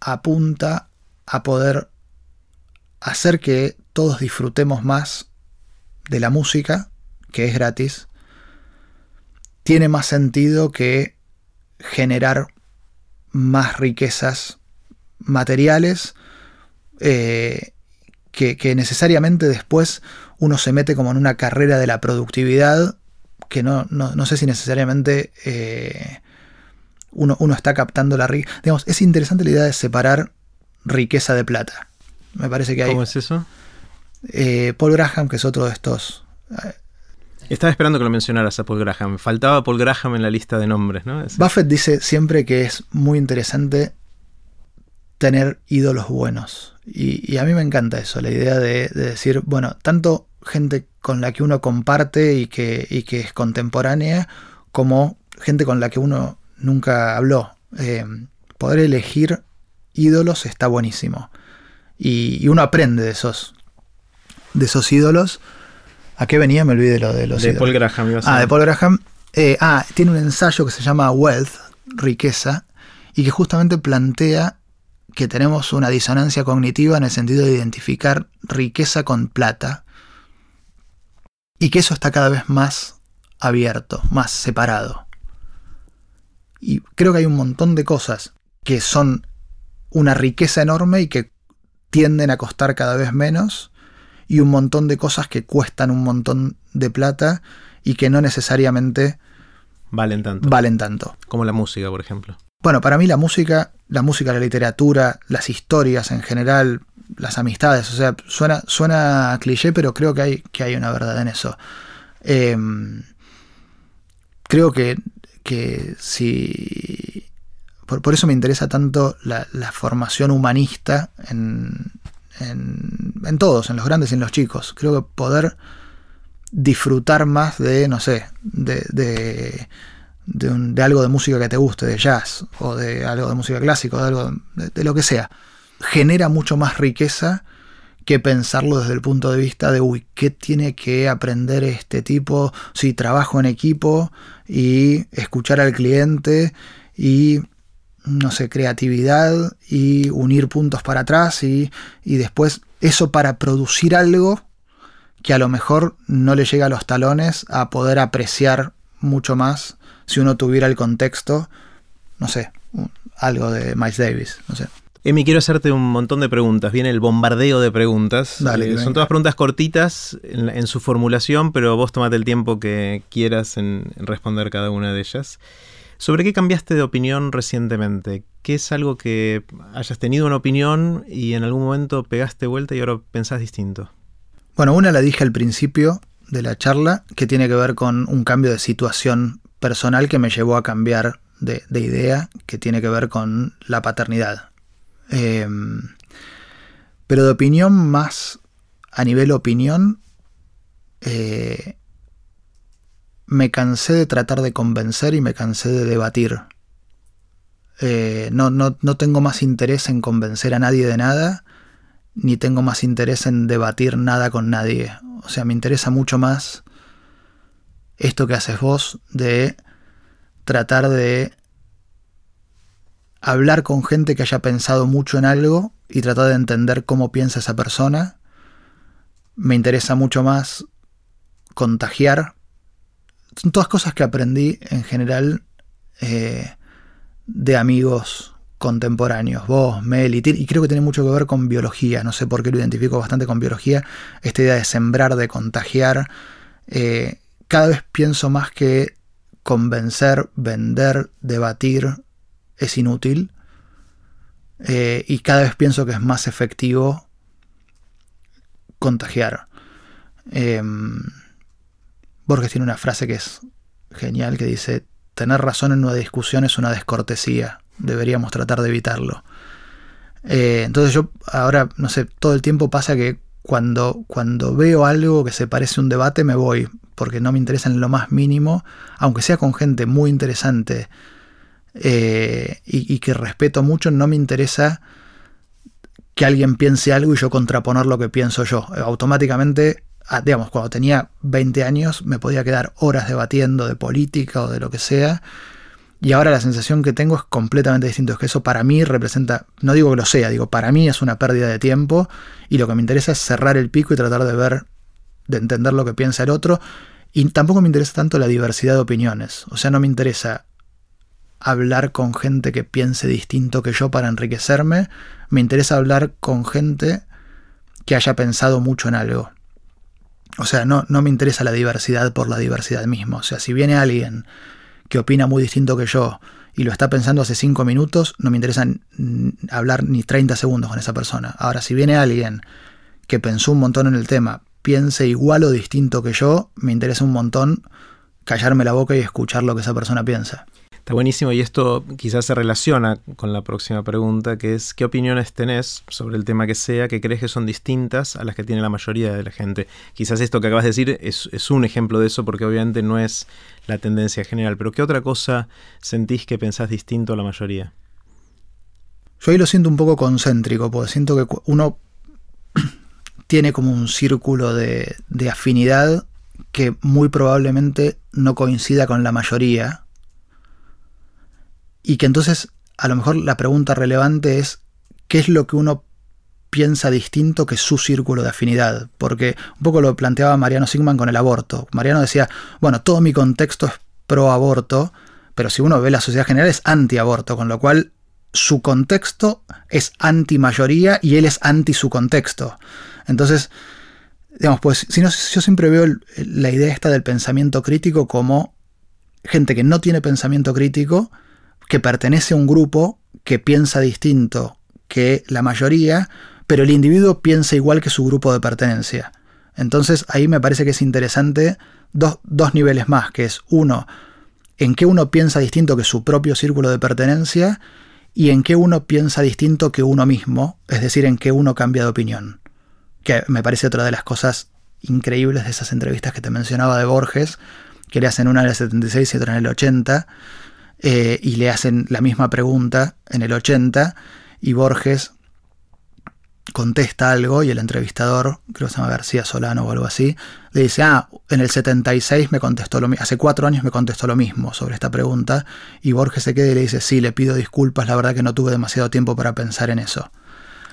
apunta a poder hacer que todos disfrutemos más de la música, que es gratis, tiene más sentido que generar más riquezas materiales eh, que, necesariamente después uno se mete como en una carrera de la productividad que no, no, sé si necesariamente eh, uno, está captando la riqueza. Digamos, es interesante la idea de separar riqueza de plata. Me parece que hay. ¿Cómo es eso? Eh, Paul Graham, que es otro de estos. Estaba esperando que lo mencionaras a Paul Graham. Faltaba Paul Graham en la lista de nombres, ¿no? Buffett dice siempre que es muy interesante tener ídolos buenos. Y, a mí me encanta eso, la idea de, decir, bueno, tanto gente con la que uno comparte y que, y que es contemporánea, como gente con la que uno nunca habló. Eh, poder elegir ídolos está buenísimo. Y, uno aprende de esos, de esos ídolos. ¿A qué venía? Me olvidé lo de los de Paul Graham. Ah, de Paul Graham. Eh, ah, tiene un ensayo que se llama Wealth, riqueza, y que justamente plantea que tenemos una disonancia cognitiva en el sentido de identificar riqueza con plata, y que eso está cada vez más abierto, más separado. Y creo que hay un montón de cosas que son una riqueza enorme y que tienden a costar cada vez menos, y un montón de cosas que cuestan un montón de plata y que no necesariamente valen tanto. Valen tanto. Como la música, por ejemplo. Bueno, para mí la música, la música, la literatura, las historias en general, las amistades, o sea, suena, suena cliché, pero creo que hay, que hay una verdad en eso. Em, creo que que si... Por, eso me interesa tanto la, formación humanista en, en, todos, en los grandes y en los chicos. Creo que poder disfrutar más de, no sé, de, de, algo de música que te guste, de jazz, o de algo de música clásica, de algo de, lo que sea, genera mucho más riqueza que pensarlo desde el punto de vista de, uy, ¿qué tiene que aprender este tipo si trabajo en equipo y escuchar al cliente y, no sé, creatividad y unir puntos para atrás y, y después eso para producir algo que a lo mejor no le llega a los talones a poder apreciar mucho más si uno tuviera el contexto, no sé, algo de Miles Davis, no sé. Emi, quiero hacerte un montón de preguntas. Viene el bombardeo de preguntas. Dale, Eh, son todas preguntas cortitas en, su formulación, pero vos tomate el tiempo que quieras en, en responder cada una de ellas. ¿Sobre qué cambiaste de opinión recientemente? ¿Qué es algo que hayas tenido una opinión y en algún momento pegaste vuelta y ahora pensás distinto? Bueno, una la dije al principio de la charla, que tiene que ver con un cambio de situación personal que me llevó a cambiar de, de idea, que tiene que ver con la paternidad. Eh, pero de opinión más a nivel opinión, eh, me cansé de tratar de convencer y me cansé de debatir. Eh, no, no, no tengo más interés en convencer a nadie de nada, ni tengo más interés en debatir nada con nadie. O sea, me interesa mucho más esto que haces vos de tratar de hablar con gente que haya pensado mucho en algo y tratar de entender cómo piensa esa persona. Me interesa mucho más contagiar. Son todas cosas que aprendí en general eh, de amigos contemporáneos, vos, Mel y y creo que tiene mucho que ver con biología, no sé por qué lo identifico bastante con biología, esta idea de sembrar, de contagiar, eh, cada vez pienso más que convencer, vender, debatir es inútil, eh, y cada vez pienso que es más efectivo contagiar. Eh, Borges tiene una frase que es genial que dice, tener razón en una discusión es una descortesía, deberíamos tratar de evitarlo. Eh, entonces yo ahora, no sé, todo el tiempo pasa que cuando, cuando veo algo que se parece a un debate me voy, porque no me interesa en lo más mínimo, aunque sea con gente muy interesante eh, y, y que respeto mucho, no me interesa que alguien piense algo y yo contraponer lo que pienso yo. Automáticamente ah, digamos, cuando tenía 20 años me podía quedar horas debatiendo de política o de lo que sea. Y ahora la sensación que tengo es completamente distinto. Es que eso para mí representa, no digo que lo sea, digo, para mí es una pérdida de tiempo. Y lo que me interesa es cerrar el pico y tratar de ver, de entender lo que piensa el otro. Y tampoco me interesa tanto la diversidad de opiniones. O sea, no me interesa hablar con gente que piense distinto que yo para enriquecerme. Me interesa hablar con gente que haya pensado mucho en algo. O sea, no, no me interesa la diversidad por la diversidad misma. O sea, si viene alguien que opina muy distinto que yo y lo está pensando hace cinco minutos, no me interesa hablar ni 30 segundos con esa persona. Ahora, si viene alguien que pensó un montón en el tema, piense igual o distinto que yo, me interesa un montón callarme la boca y escuchar lo que esa persona piensa. Está buenísimo y esto quizás se relaciona con la próxima pregunta, que es ¿qué opiniones tenés sobre el tema que sea que crees que son distintas a las que tiene la mayoría de la gente? Quizás esto que acabas de decir es, es un ejemplo de eso porque obviamente no es la tendencia general, pero ¿qué otra cosa sentís que pensás distinto a la mayoría? Yo ahí lo siento un poco concéntrico, porque siento que uno tiene como un círculo de, afinidad que muy probablemente no coincida con la mayoría, y que entonces a lo mejor la pregunta relevante es qué es lo que uno piensa distinto que su círculo de afinidad, porque un poco lo planteaba Mariano Sigman con el aborto. Mariano decía, bueno, todo mi contexto es pro aborto, pero si uno ve la sociedad general es anti aborto, con lo cual su contexto es anti mayoría y él es anti su contexto. Entonces, digamos, pues si no, yo siempre veo la idea esta del pensamiento crítico como gente que no tiene pensamiento crítico, que pertenece a un grupo que piensa distinto que la mayoría, pero el individuo piensa igual que su grupo de pertenencia. Entonces ahí me parece que es interesante dos, dos niveles más, que es uno, en qué uno piensa distinto que su propio círculo de pertenencia y en qué uno piensa distinto que uno mismo, es decir, en qué uno cambia de opinión. Que me parece otra de las cosas increíbles de esas entrevistas que te mencionaba de Borges, que le hacen una en el 76 y otra en el 80, eh, y le hacen la misma pregunta en el 80, y Borges contesta algo y el entrevistador, creo que se llama García Solano o algo así, le dice, ah, en el 76 me contestó lo mismo, hace cuatro años me contestó lo mismo sobre esta pregunta, y Borges se queda y le dice, sí, le pido disculpas, la verdad que no tuve demasiado tiempo para pensar en eso.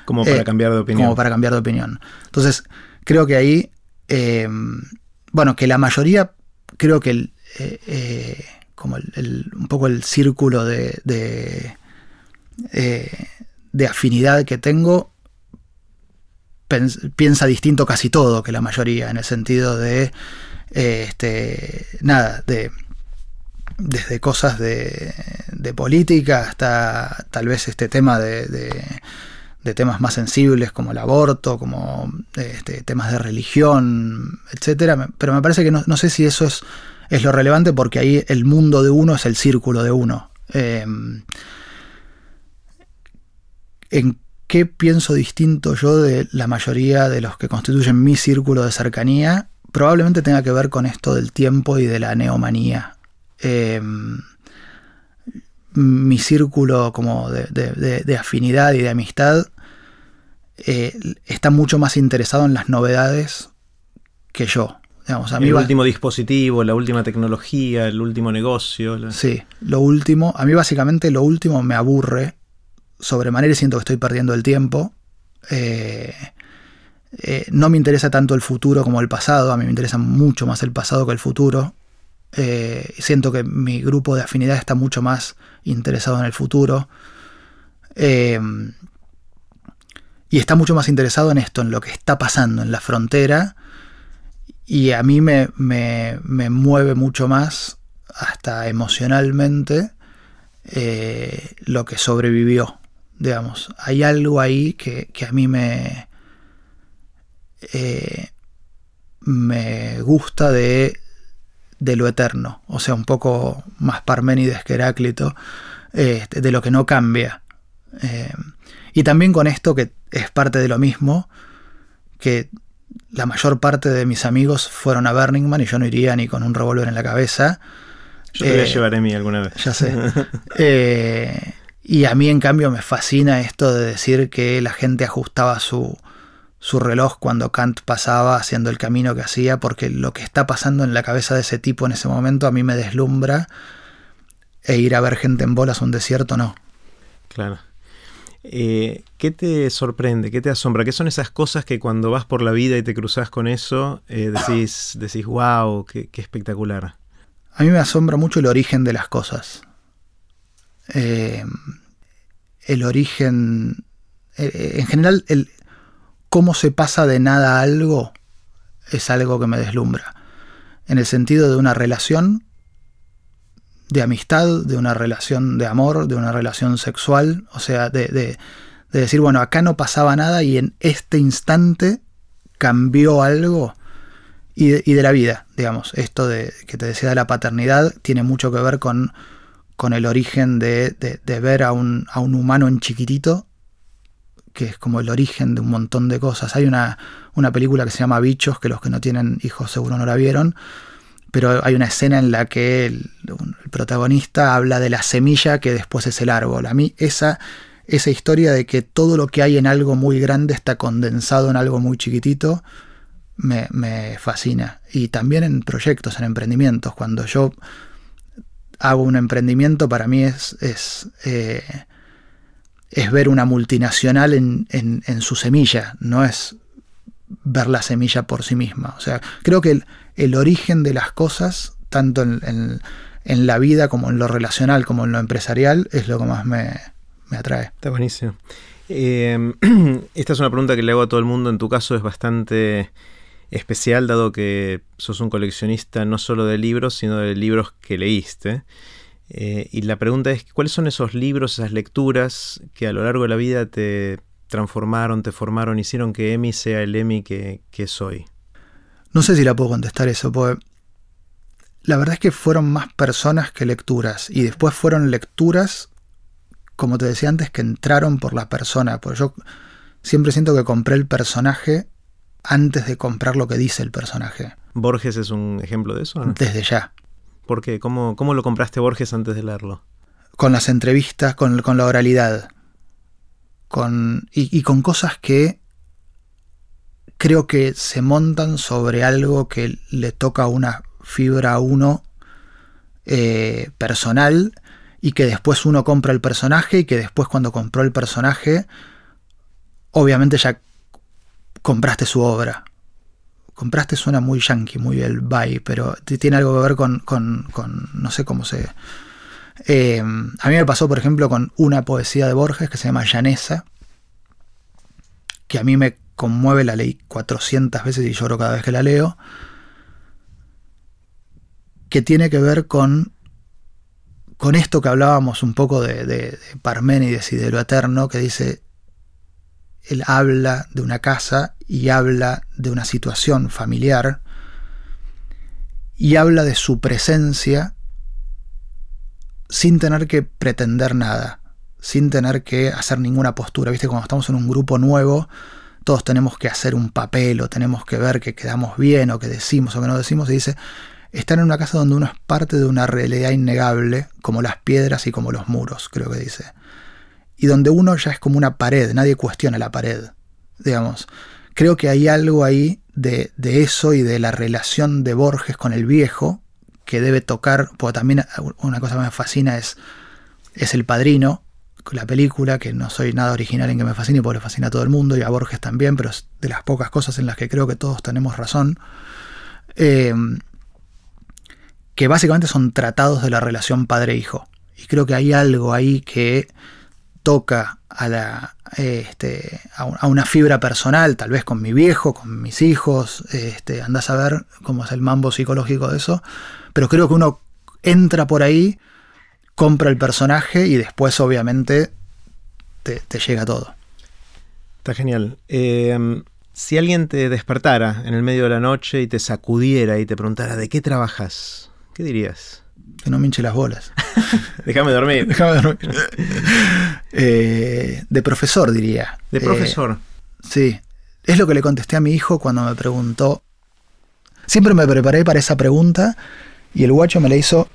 Como para Eh, cambiar de opinión. Como para cambiar de opinión. Entonces, creo que ahí, eh, bueno, que la mayoría, creo que el, eh, como el- el- un poco el círculo de, de, de afinidad que tengo piensa distinto casi todo que la mayoría, en el sentido de, eh, este, nada, de desde cosas de, de política hasta tal vez este tema de, de- de temas más sensibles como el aborto, como este, temas de religión, etcétera. Pero me parece que no, no sé si eso es, es lo relevante porque ahí el mundo de uno es el círculo de uno. Eh, ¿En qué pienso distinto yo de la mayoría de los que constituyen mi círculo de cercanía? Probablemente tenga que ver con esto del tiempo y de la neomanía. Eh, mi círculo como de afinidad y de amistad eh, está mucho más interesado en las novedades que yo. Digamos, a mí el va- último dispositivo, la última tecnología, el último negocio. la- Sí, lo último, a mí básicamente lo último me aburre sobremanera y siento que estoy perdiendo el tiempo. Eh, eh, no me interesa tanto el futuro como el pasado, a mí me interesa mucho más el pasado que el futuro. Eh, siento que mi grupo de afinidad está mucho más interesado en el futuro. Y está mucho más interesado en esto, en lo que está pasando en la frontera. Y a mí me, me- me mueve mucho más, hasta emocionalmente, eh, lo que sobrevivió. Digamos, hay algo ahí que, que a mí me, eh, me gusta de, de lo eterno, o sea, un poco más Parménides que Heráclito, eh, de lo que no cambia. Y también con esto que es parte de lo mismo, que la mayor parte de mis amigos fueron a Burning Man y yo no iría ni con un revólver en la cabeza. Yo te voy a Eh, llevar a mí alguna vez. Ya sé. Eh, y a mí, en cambio, me fascina esto de decir que la gente ajustaba su, su reloj cuando Kant pasaba haciendo el camino que hacía, porque lo que está pasando en la cabeza de ese tipo en ese momento a mí me deslumbra. E ir a ver gente en bolas a un desierto, no. Claro. Eh, ¿Qué te sorprende? ¿Qué te asombra? ¿Qué son esas cosas que cuando vas por la vida y te cruzas con eso, eh, decís, decís, wow, qué, qué espectacular? A mí me asombra mucho el origen de las cosas. Eh, el origen. eh, en general, el cómo se pasa de nada a algo es algo que me deslumbra. En el sentido de una relación de amistad, de una relación de amor, de una relación sexual. O sea, de, de- de decir, bueno, acá no pasaba nada y en este instante cambió algo y de, y de la vida, digamos. Esto de que te decía de la paternidad tiene mucho que ver con, con el origen de, ver a un, a un humano en chiquitito, que es como el origen de un montón de cosas. Hay una, una película que se llama Bichos, que los que no tienen hijos seguro no la vieron, pero hay una escena en la que el, protagonista habla de la semilla que después es el árbol. A mí esa, esa historia de que todo lo que hay en algo muy grande está condensado en algo muy chiquitito, me, me fascina. Y también en proyectos, en emprendimientos. Cuando yo hago un emprendimiento, para mí es, es, eh, es ver una multinacional en, en- en su semilla, no es ver la semilla por sí misma. O sea, creo que el, origen de las cosas, tanto en, la vida como en lo relacional, como en lo empresarial, es lo que más me, atrae. Está buenísimo. Eh, esta es una pregunta que le hago a todo el mundo. En tu caso es bastante especial, dado que sos un coleccionista no solo de libros, sino de libros que leíste. Eh, y la pregunta es, ¿cuáles son esos libros, esas lecturas que a lo largo de la vida te transformaron, te formaron, hicieron que Emi sea el Emi que, que soy? No sé si la puedo contestar eso, porque la verdad es que fueron más personas que lecturas. Y después fueron lecturas, como te decía antes, que entraron por la persona. Porque yo siempre siento que compré el personaje antes de comprar lo que dice el personaje. ¿Borges es un ejemplo de eso? no? Desde ya. ¿Por qué? ¿Cómo, ¿Cómo lo compraste Borges antes de leerlo? Con las entrevistas, con, con la oralidad. Con, y, con cosas que creo que se montan sobre algo que le toca una fibra a uno eh, personal y que después uno compra el personaje y que después cuando compró el personaje, obviamente ya compraste su obra. Compraste suena muy yankee, muy el buy, pero tiene algo que ver con, con, no sé cómo se... Eh, a mí me pasó, por ejemplo, con una poesía de Borges que se llama Llanesa, que a mí me conmueve, la ley 400 veces y lloro cada vez que la leo, que tiene que ver con, con esto que hablábamos un poco de, de, Parménides y de lo eterno, que dice, él habla de una casa y habla de una situación familiar y habla de su presencia sin tener que pretender nada, sin tener que hacer ninguna postura. Viste, cuando estamos en un grupo nuevo, todos tenemos que hacer un papel o tenemos que ver que quedamos bien o que decimos o que no decimos. Y dice, están en una casa donde uno es parte de una realidad innegable, como las piedras y como los muros, creo que dice. Y donde uno ya es como una pared, nadie cuestiona la pared, digamos. Creo que hay algo ahí de, de eso y de la relación de Borges con el viejo que debe tocar, porque también una cosa que me fascina es, es el padrino, la película, que no soy nada original en que me fascine, porque le fascina a todo el mundo y a Borges también, pero es de las pocas cosas en las que creo que todos tenemos razón. Eh, que básicamente son tratados de la relación padre-hijo. Y creo que hay algo ahí que toca a, la, este, a una fibra personal, tal vez con mi viejo, con mis hijos, este, andás a ver cómo es el mambo psicológico de eso, pero creo que uno entra por ahí compra el personaje y después obviamente te, llega todo. Está genial. Eh, si alguien te despertara en el medio de la noche y te sacudiera y te preguntara de qué trabajas, ¿qué dirías? Que no me hinche las bolas. Déjame dormir. Déjame dormir. Eh, de profesor, diría. De profesor. Eh, sí. Es lo que le contesté a mi hijo cuando me preguntó. Siempre me preparé para esa pregunta y el guacho me la hizo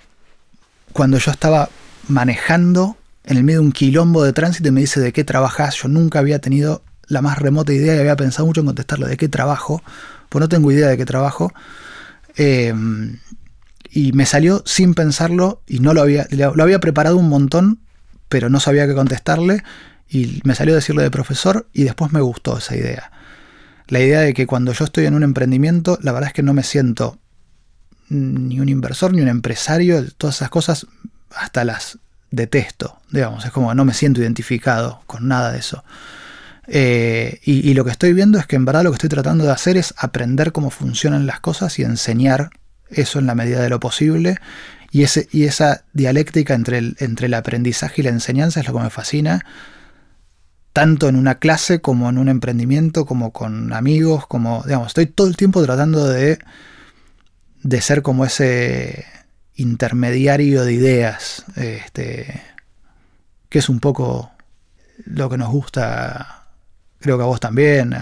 cuando yo estaba manejando en el medio de un quilombo de tránsito y me dice de qué trabajas, yo nunca había tenido la más remota idea y había pensado mucho en contestarle de qué trabajo, pues no tengo idea de qué trabajo. Eh, y me salió sin pensarlo y no lo había, lo había preparado un montón, pero no sabía qué contestarle y me salió decirle de profesor y después me gustó esa idea. La idea de que cuando yo estoy en un emprendimiento, la verdad es que no me siento ni un inversor, ni un empresario, todas esas cosas hasta las detesto, digamos, es como no me siento identificado con nada de eso. Eh, y, lo que estoy viendo es que en verdad lo que estoy tratando de hacer es aprender cómo funcionan las cosas y enseñar eso en la medida de lo posible. Y, ese, y esa dialéctica entre el, entre el aprendizaje y la enseñanza es lo que me fascina, tanto en una clase como en un emprendimiento, como con amigos, como, digamos, estoy todo el tiempo tratando de de ser como ese intermediario de ideas, este, que es un poco lo que nos gusta, creo que a vos también.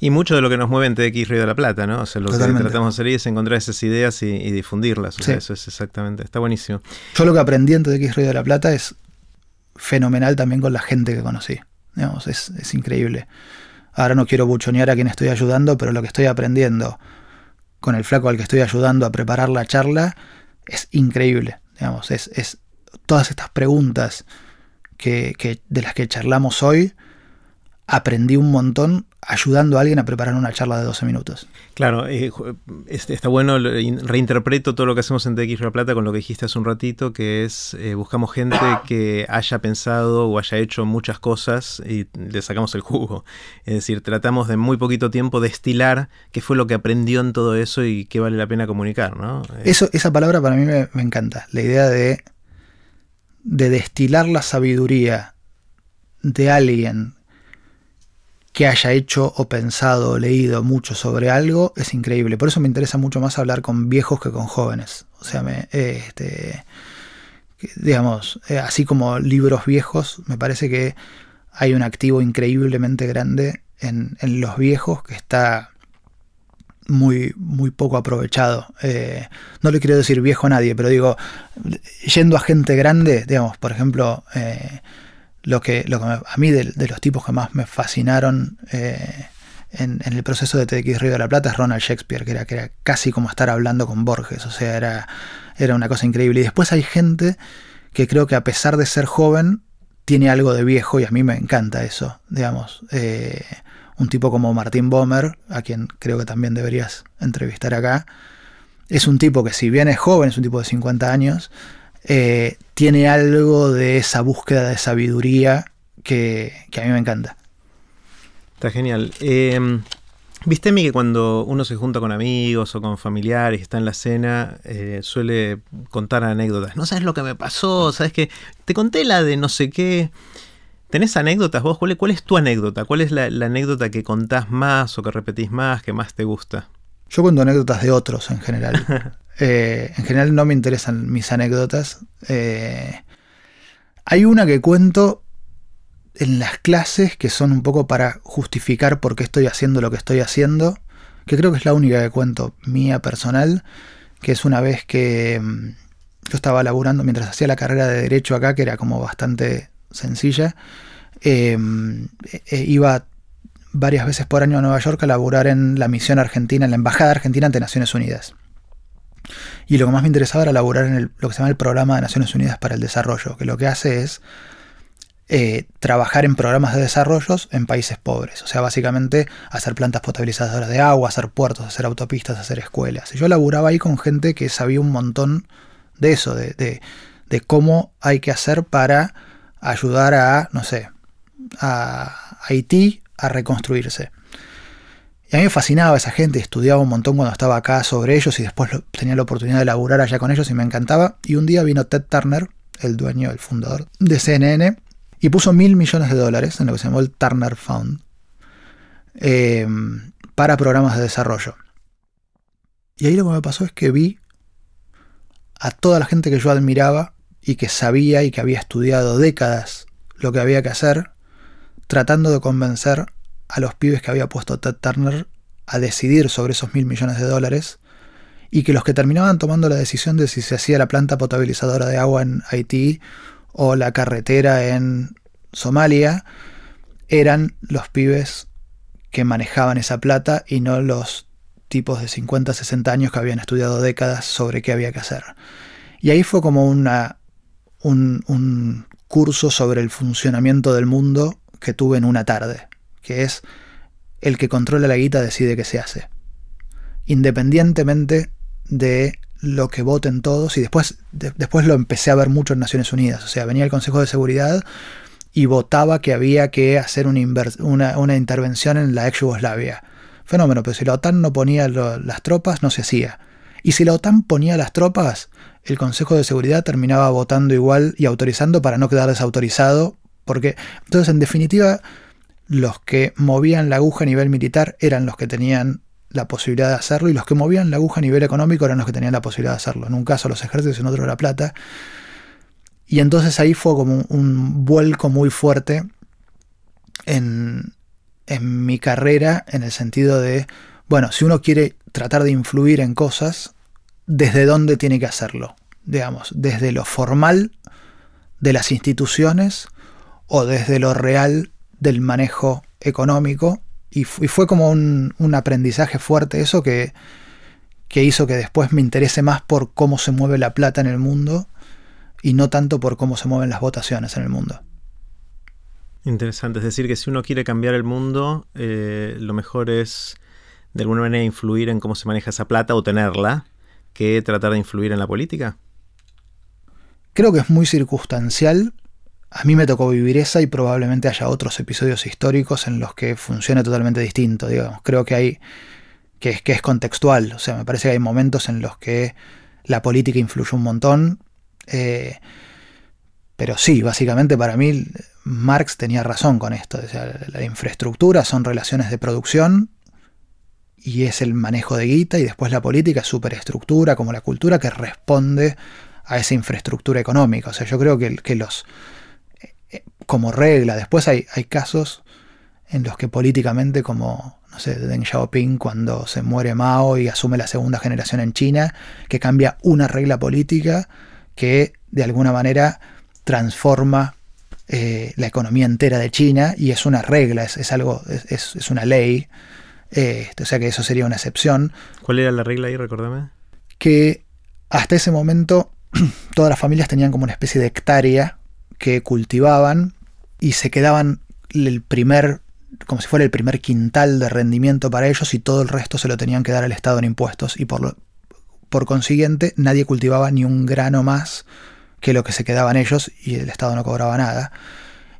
Y mucho de lo que nos mueve en TX Río de la Plata, ¿no? O sea, lo que tratamos de hacer es encontrar esas ideas y, difundirlas. eso es exactamente, está buenísimo. Yo lo que aprendí en TX Río de la Plata es fenomenal también con la gente que conocí. Digamos, es, es increíble. Ahora no quiero buchonear a quien estoy ayudando, pero lo que estoy aprendiendo con el flaco al que estoy ayudando a preparar la charla es increíble. Digamos, es, es todas estas preguntas que, que, de las que charlamos hoy aprendí un montón ayudando a alguien a preparar una charla de 12 minutos. Claro, eh, está bueno, reinterpreto todo lo que hacemos en TX La Plata con lo que dijiste hace un ratito, que es eh, buscamos gente que haya pensado o haya hecho muchas cosas y le sacamos el jugo. Es decir, tratamos de muy poquito tiempo destilar qué fue lo que aprendió en todo eso y qué vale la pena comunicar. ¿no? Eh, eso, esa palabra para mí me, me encanta, la idea de, de destilar la sabiduría de alguien que haya hecho o pensado o leído mucho sobre algo es increíble. Por eso me interesa mucho más hablar con viejos que con jóvenes. O sea, me, este, digamos, eh, así como libros viejos, me parece que hay un activo increíblemente grande en, los viejos que está muy, muy poco aprovechado. Eh, no le quiero decir viejo a nadie, pero digo, yendo a gente grande, digamos, por ejemplo, eh, lo que, que a mí de, los tipos que más me fascinaron eh, en, el proceso de TX Río de la Plata es Ronald Shakespeare, que era, que era casi como estar hablando con Borges, o sea, era, era una cosa increíble. Y después hay gente que creo que a pesar de ser joven, tiene algo de viejo y a mí me encanta eso, digamos. Eh, un tipo como Martín Bomer, a quien creo que también deberías entrevistar acá, es un tipo que si bien es joven, es un tipo de 50 años, eh, tiene algo de esa búsqueda de sabiduría que, que a mí me encanta. Está genial. Eh, Viste, mi que cuando uno se junta con amigos o con familiares y está en la cena, eh, suele contar anécdotas. No sabes lo que me pasó, sabes que te conté la de no sé qué. ¿Tenés anécdotas vos? ¿Cuál, es tu anécdota? ¿Cuál es la, anécdota que contás más o que repetís más, que más te gusta? Yo cuento anécdotas de otros en general. Eh, en general no me interesan mis anécdotas. Eh, hay una que cuento en las clases que son un poco para justificar por qué estoy haciendo lo que estoy haciendo, que creo que es la única que cuento mía personal, que es una vez que mm, yo estaba laburando mientras hacía la carrera de derecho acá, que era como bastante sencilla, em, e, iba varias veces por año a Nueva York a laburar en la misión argentina, en la Embajada Argentina ante Naciones Unidas. Y lo que más me interesaba era laburar en lo que se llama el Programa de Naciones Unidas para el Desarrollo, que lo que hace es eh, trabajar en programas de desarrollo en países pobres. O sea, básicamente hacer plantas potabilizadoras de agua, hacer puertos, hacer autopistas, hacer escuelas. Y yo laburaba ahí con gente que sabía un montón de eso, de, de, cómo hay que hacer para ayudar a, no sé, a Haití a reconstruirse. A mí me fascinaba esa gente, estudiaba un montón cuando estaba acá sobre ellos y después tenía la oportunidad de laburar allá con ellos y me encantaba. Y un día vino Ted Turner, el dueño, el fundador de CNN, y puso mil millones de dólares en lo que se llamó el Turner Fund eh, para programas de desarrollo. Y ahí lo que me pasó es que vi a toda la gente que yo admiraba y que sabía y que había estudiado décadas lo que había que hacer, tratando de convencer a los pibes que había puesto Ted Turner a decidir sobre esos mil millones de dólares y que los que terminaban tomando la decisión de si se hacía la planta potabilizadora de agua en Haití o la carretera en Somalia eran los pibes que manejaban esa plata y no los tipos de 50, 60 años que habían estudiado décadas sobre qué había que hacer. Y ahí fue como un, un curso sobre el funcionamiento del mundo que tuve en una tarde, que es el que controla la guita decide qué se hace, independientemente de lo que voten todos y después, después lo empecé a ver mucho en Naciones Unidas. O sea, venía el Consejo de Seguridad y votaba que había que hacer una, una, intervención en la ex Yugoslavia. Fenómeno, pero si la OTAN no ponía las tropas, no se hacía. Y si la OTAN ponía las tropas, el Consejo de Seguridad terminaba votando igual y autorizando para no quedar desautorizado. Porque, entonces, en definitiva, los que movían la aguja a nivel militar eran los que tenían la posibilidad de hacerlo y los que movían la aguja a nivel económico eran los que tenían la posibilidad de hacerlo. En un caso los ejércitos y en otro la plata. Y entonces ahí fue como un, vuelco muy fuerte en, en mi carrera en el sentido de, bueno, si uno quiere tratar de influir en cosas, ¿desde dónde tiene que hacerlo? Digamos, desde lo formal de las instituciones o desde lo real del manejo económico y, fue como un, aprendizaje fuerte eso que, que hizo que después me interese más por cómo se mueve la plata en el mundo y no tanto por cómo se mueven las votaciones en el mundo. Interesante, es decir, que si uno quiere cambiar el mundo, eh, lo mejor es de alguna manera influir en cómo se maneja esa plata o tenerla, que tratar de influir en la política. Creo que es muy circunstancial a mí me tocó vivir esa y probablemente haya otros episodios históricos en los que funcione totalmente distinto, digamos. Creo que hay que es, que es contextual, o sea, me parece que hay momentos en los que la política influye un montón, eh, pero sí, básicamente para mí Marx tenía razón con esto, o sea, la infraestructura son relaciones de producción y es el manejo de guita y después la política es superestructura como la cultura que responde a esa infraestructura económica. O sea, yo creo que, que los como regla. Después hay, hay casos en los que políticamente, como, no sé, Deng Xiaoping cuando se muere Mao y asume la segunda generación en China, que cambia una regla política que de alguna manera transforma eh, la economía entera de China y es una regla, es, algo, es, es, una ley Eh, o sea que eso sería una excepción. ¿Cuál era la regla ahí, recordame? Que hasta ese momento todas las familias tenían como una especie de hectárea que cultivaban y se quedaban el primer, como si fuera el primer quintal de rendimiento para ellos y todo el resto se lo tenían que dar al Estado en impuestos y por, lo, por consiguiente nadie cultivaba ni un grano más que lo que se quedaban ellos y el Estado no cobraba nada.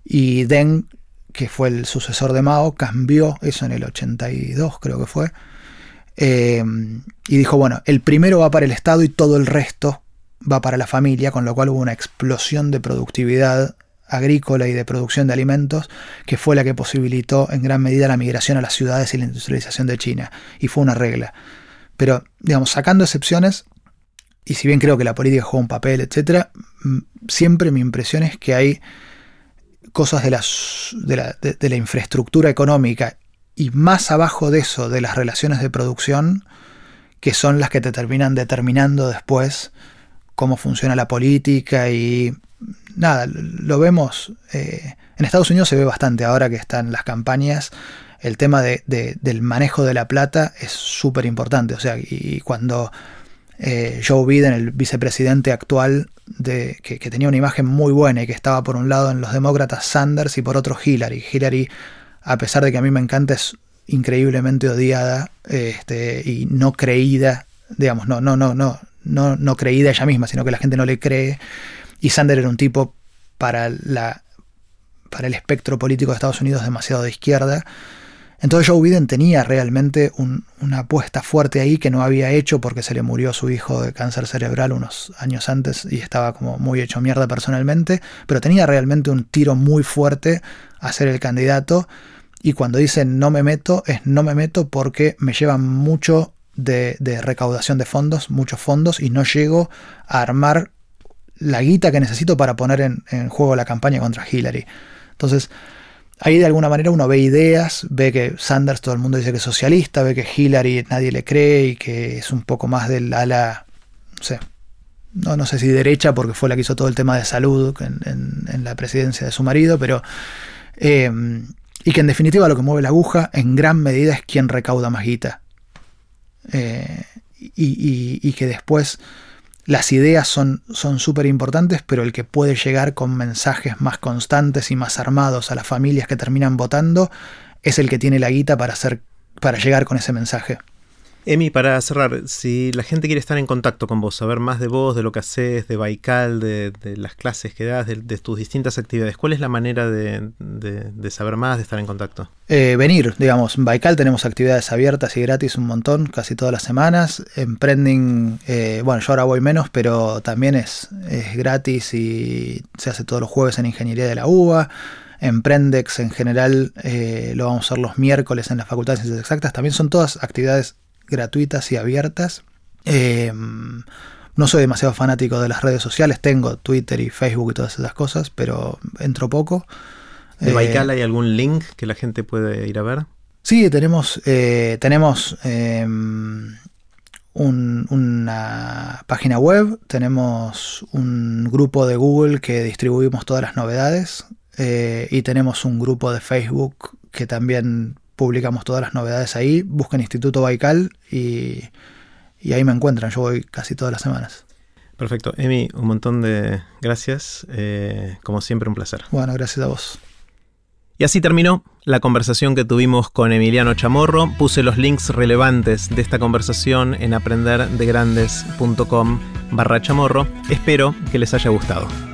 Y Deng, que fue el sucesor de Mao, cambió eso en el 82 creo que fue. Eh, y dijo, bueno, el primero va para el Estado y todo el resto va para la familia, con lo cual hubo una explosión de productividad agrícola y de producción de alimentos, que fue la que posibilitó en gran medida la migración a las ciudades y la industrialización de China. Y fue una regla. Pero, digamos, sacando excepciones, y si bien creo que la política juega un papel, etc., siempre mi impresión es que hay cosas de, de, la, de la infraestructura económica y más abajo de eso, de las relaciones de producción, que son las que te terminan determinando después cómo funciona la política y nada, lo vemos, eh, en Estados Unidos se ve bastante ahora que están las campañas, el tema de, del manejo de la plata es súper importante, o sea, y cuando eh, Joe Biden, el vicepresidente actual, de, que, tenía una imagen muy buena y que estaba por un lado en los demócratas Sanders y por otro Hillary. Hillary, a pesar de que a mí me encanta, es increíblemente odiada este, y no creída, digamos, no, no, no, no, no, no creída ella misma, sino que la gente no le cree. Y Sander era un tipo para, la, para el espectro político de Estados Unidos demasiado de izquierda. Entonces Joe Biden tenía realmente una apuesta fuerte ahí que no había hecho porque se le murió su hijo de cáncer cerebral unos años antes y estaba como muy hecho mierda personalmente, pero tenía realmente un tiro muy fuerte a ser el candidato y cuando dice no me meto es no me meto porque me lleva mucho de, recaudación de fondos, muchos fondos, y no llego a armar la guita que necesito para poner en, juego la campaña contra Hillary. Entonces, ahí de alguna manera uno ve ideas, ve que Sanders todo el mundo dice que es socialista, ve que Hillary nadie le cree y que es un poco más del ala, no sé, no, no sé si derecha porque fue la que hizo todo el tema de salud en, la presidencia de su marido, pero... Eh, y que en definitiva lo que mueve la aguja en gran medida es quien recauda más guita. Eh, y, que después las ideas son súper importantes, pero el que puede llegar con mensajes más constantes y más armados a las familias que terminan votando es el que tiene la guita para, hacer, para llegar con ese mensaje. Emi, para cerrar, si la gente quiere estar en contacto con vos, saber más de vos, de lo que haces, de Baikal, de, las clases que das, de, tus distintas actividades, ¿cuál es la manera de, saber más, de estar en contacto? Eh, venir, digamos, Baikal tenemos actividades abiertas y gratis un montón, casi todas las semanas. Emprending, eh, bueno, yo ahora voy menos, pero también es, es gratis y se hace todos los jueves en Ingeniería de la UBA. Emprendex en general eh, lo vamos a hacer los miércoles en la Facultad de Ciencias Exactas. También son todas actividades gratuitas y abiertas. Em, no soy demasiado fanático de las redes sociales, tengo Twitter y Facebook y todas esas cosas, pero entro poco. ¿De Baikal hay algún link que la gente puede ir a ver? Sí, tenemos, eh, tenemos em, una página web, tenemos un grupo de Google que distribuimos todas las novedades eh, y tenemos un grupo de Facebook que también publicamos todas las novedades ahí. Busquen Instituto Baikal y, ahí me encuentran. Yo voy casi todas las semanas. Perfecto. Emi, un montón de gracias. Eh, como siempre, un placer. Bueno, gracias a vos. Y así terminó la conversación que tuvimos con Emiliano Chamorro. Puse los links relevantes de esta conversación en aprenderdegrandes.com barra chamorro. Espero que les haya gustado.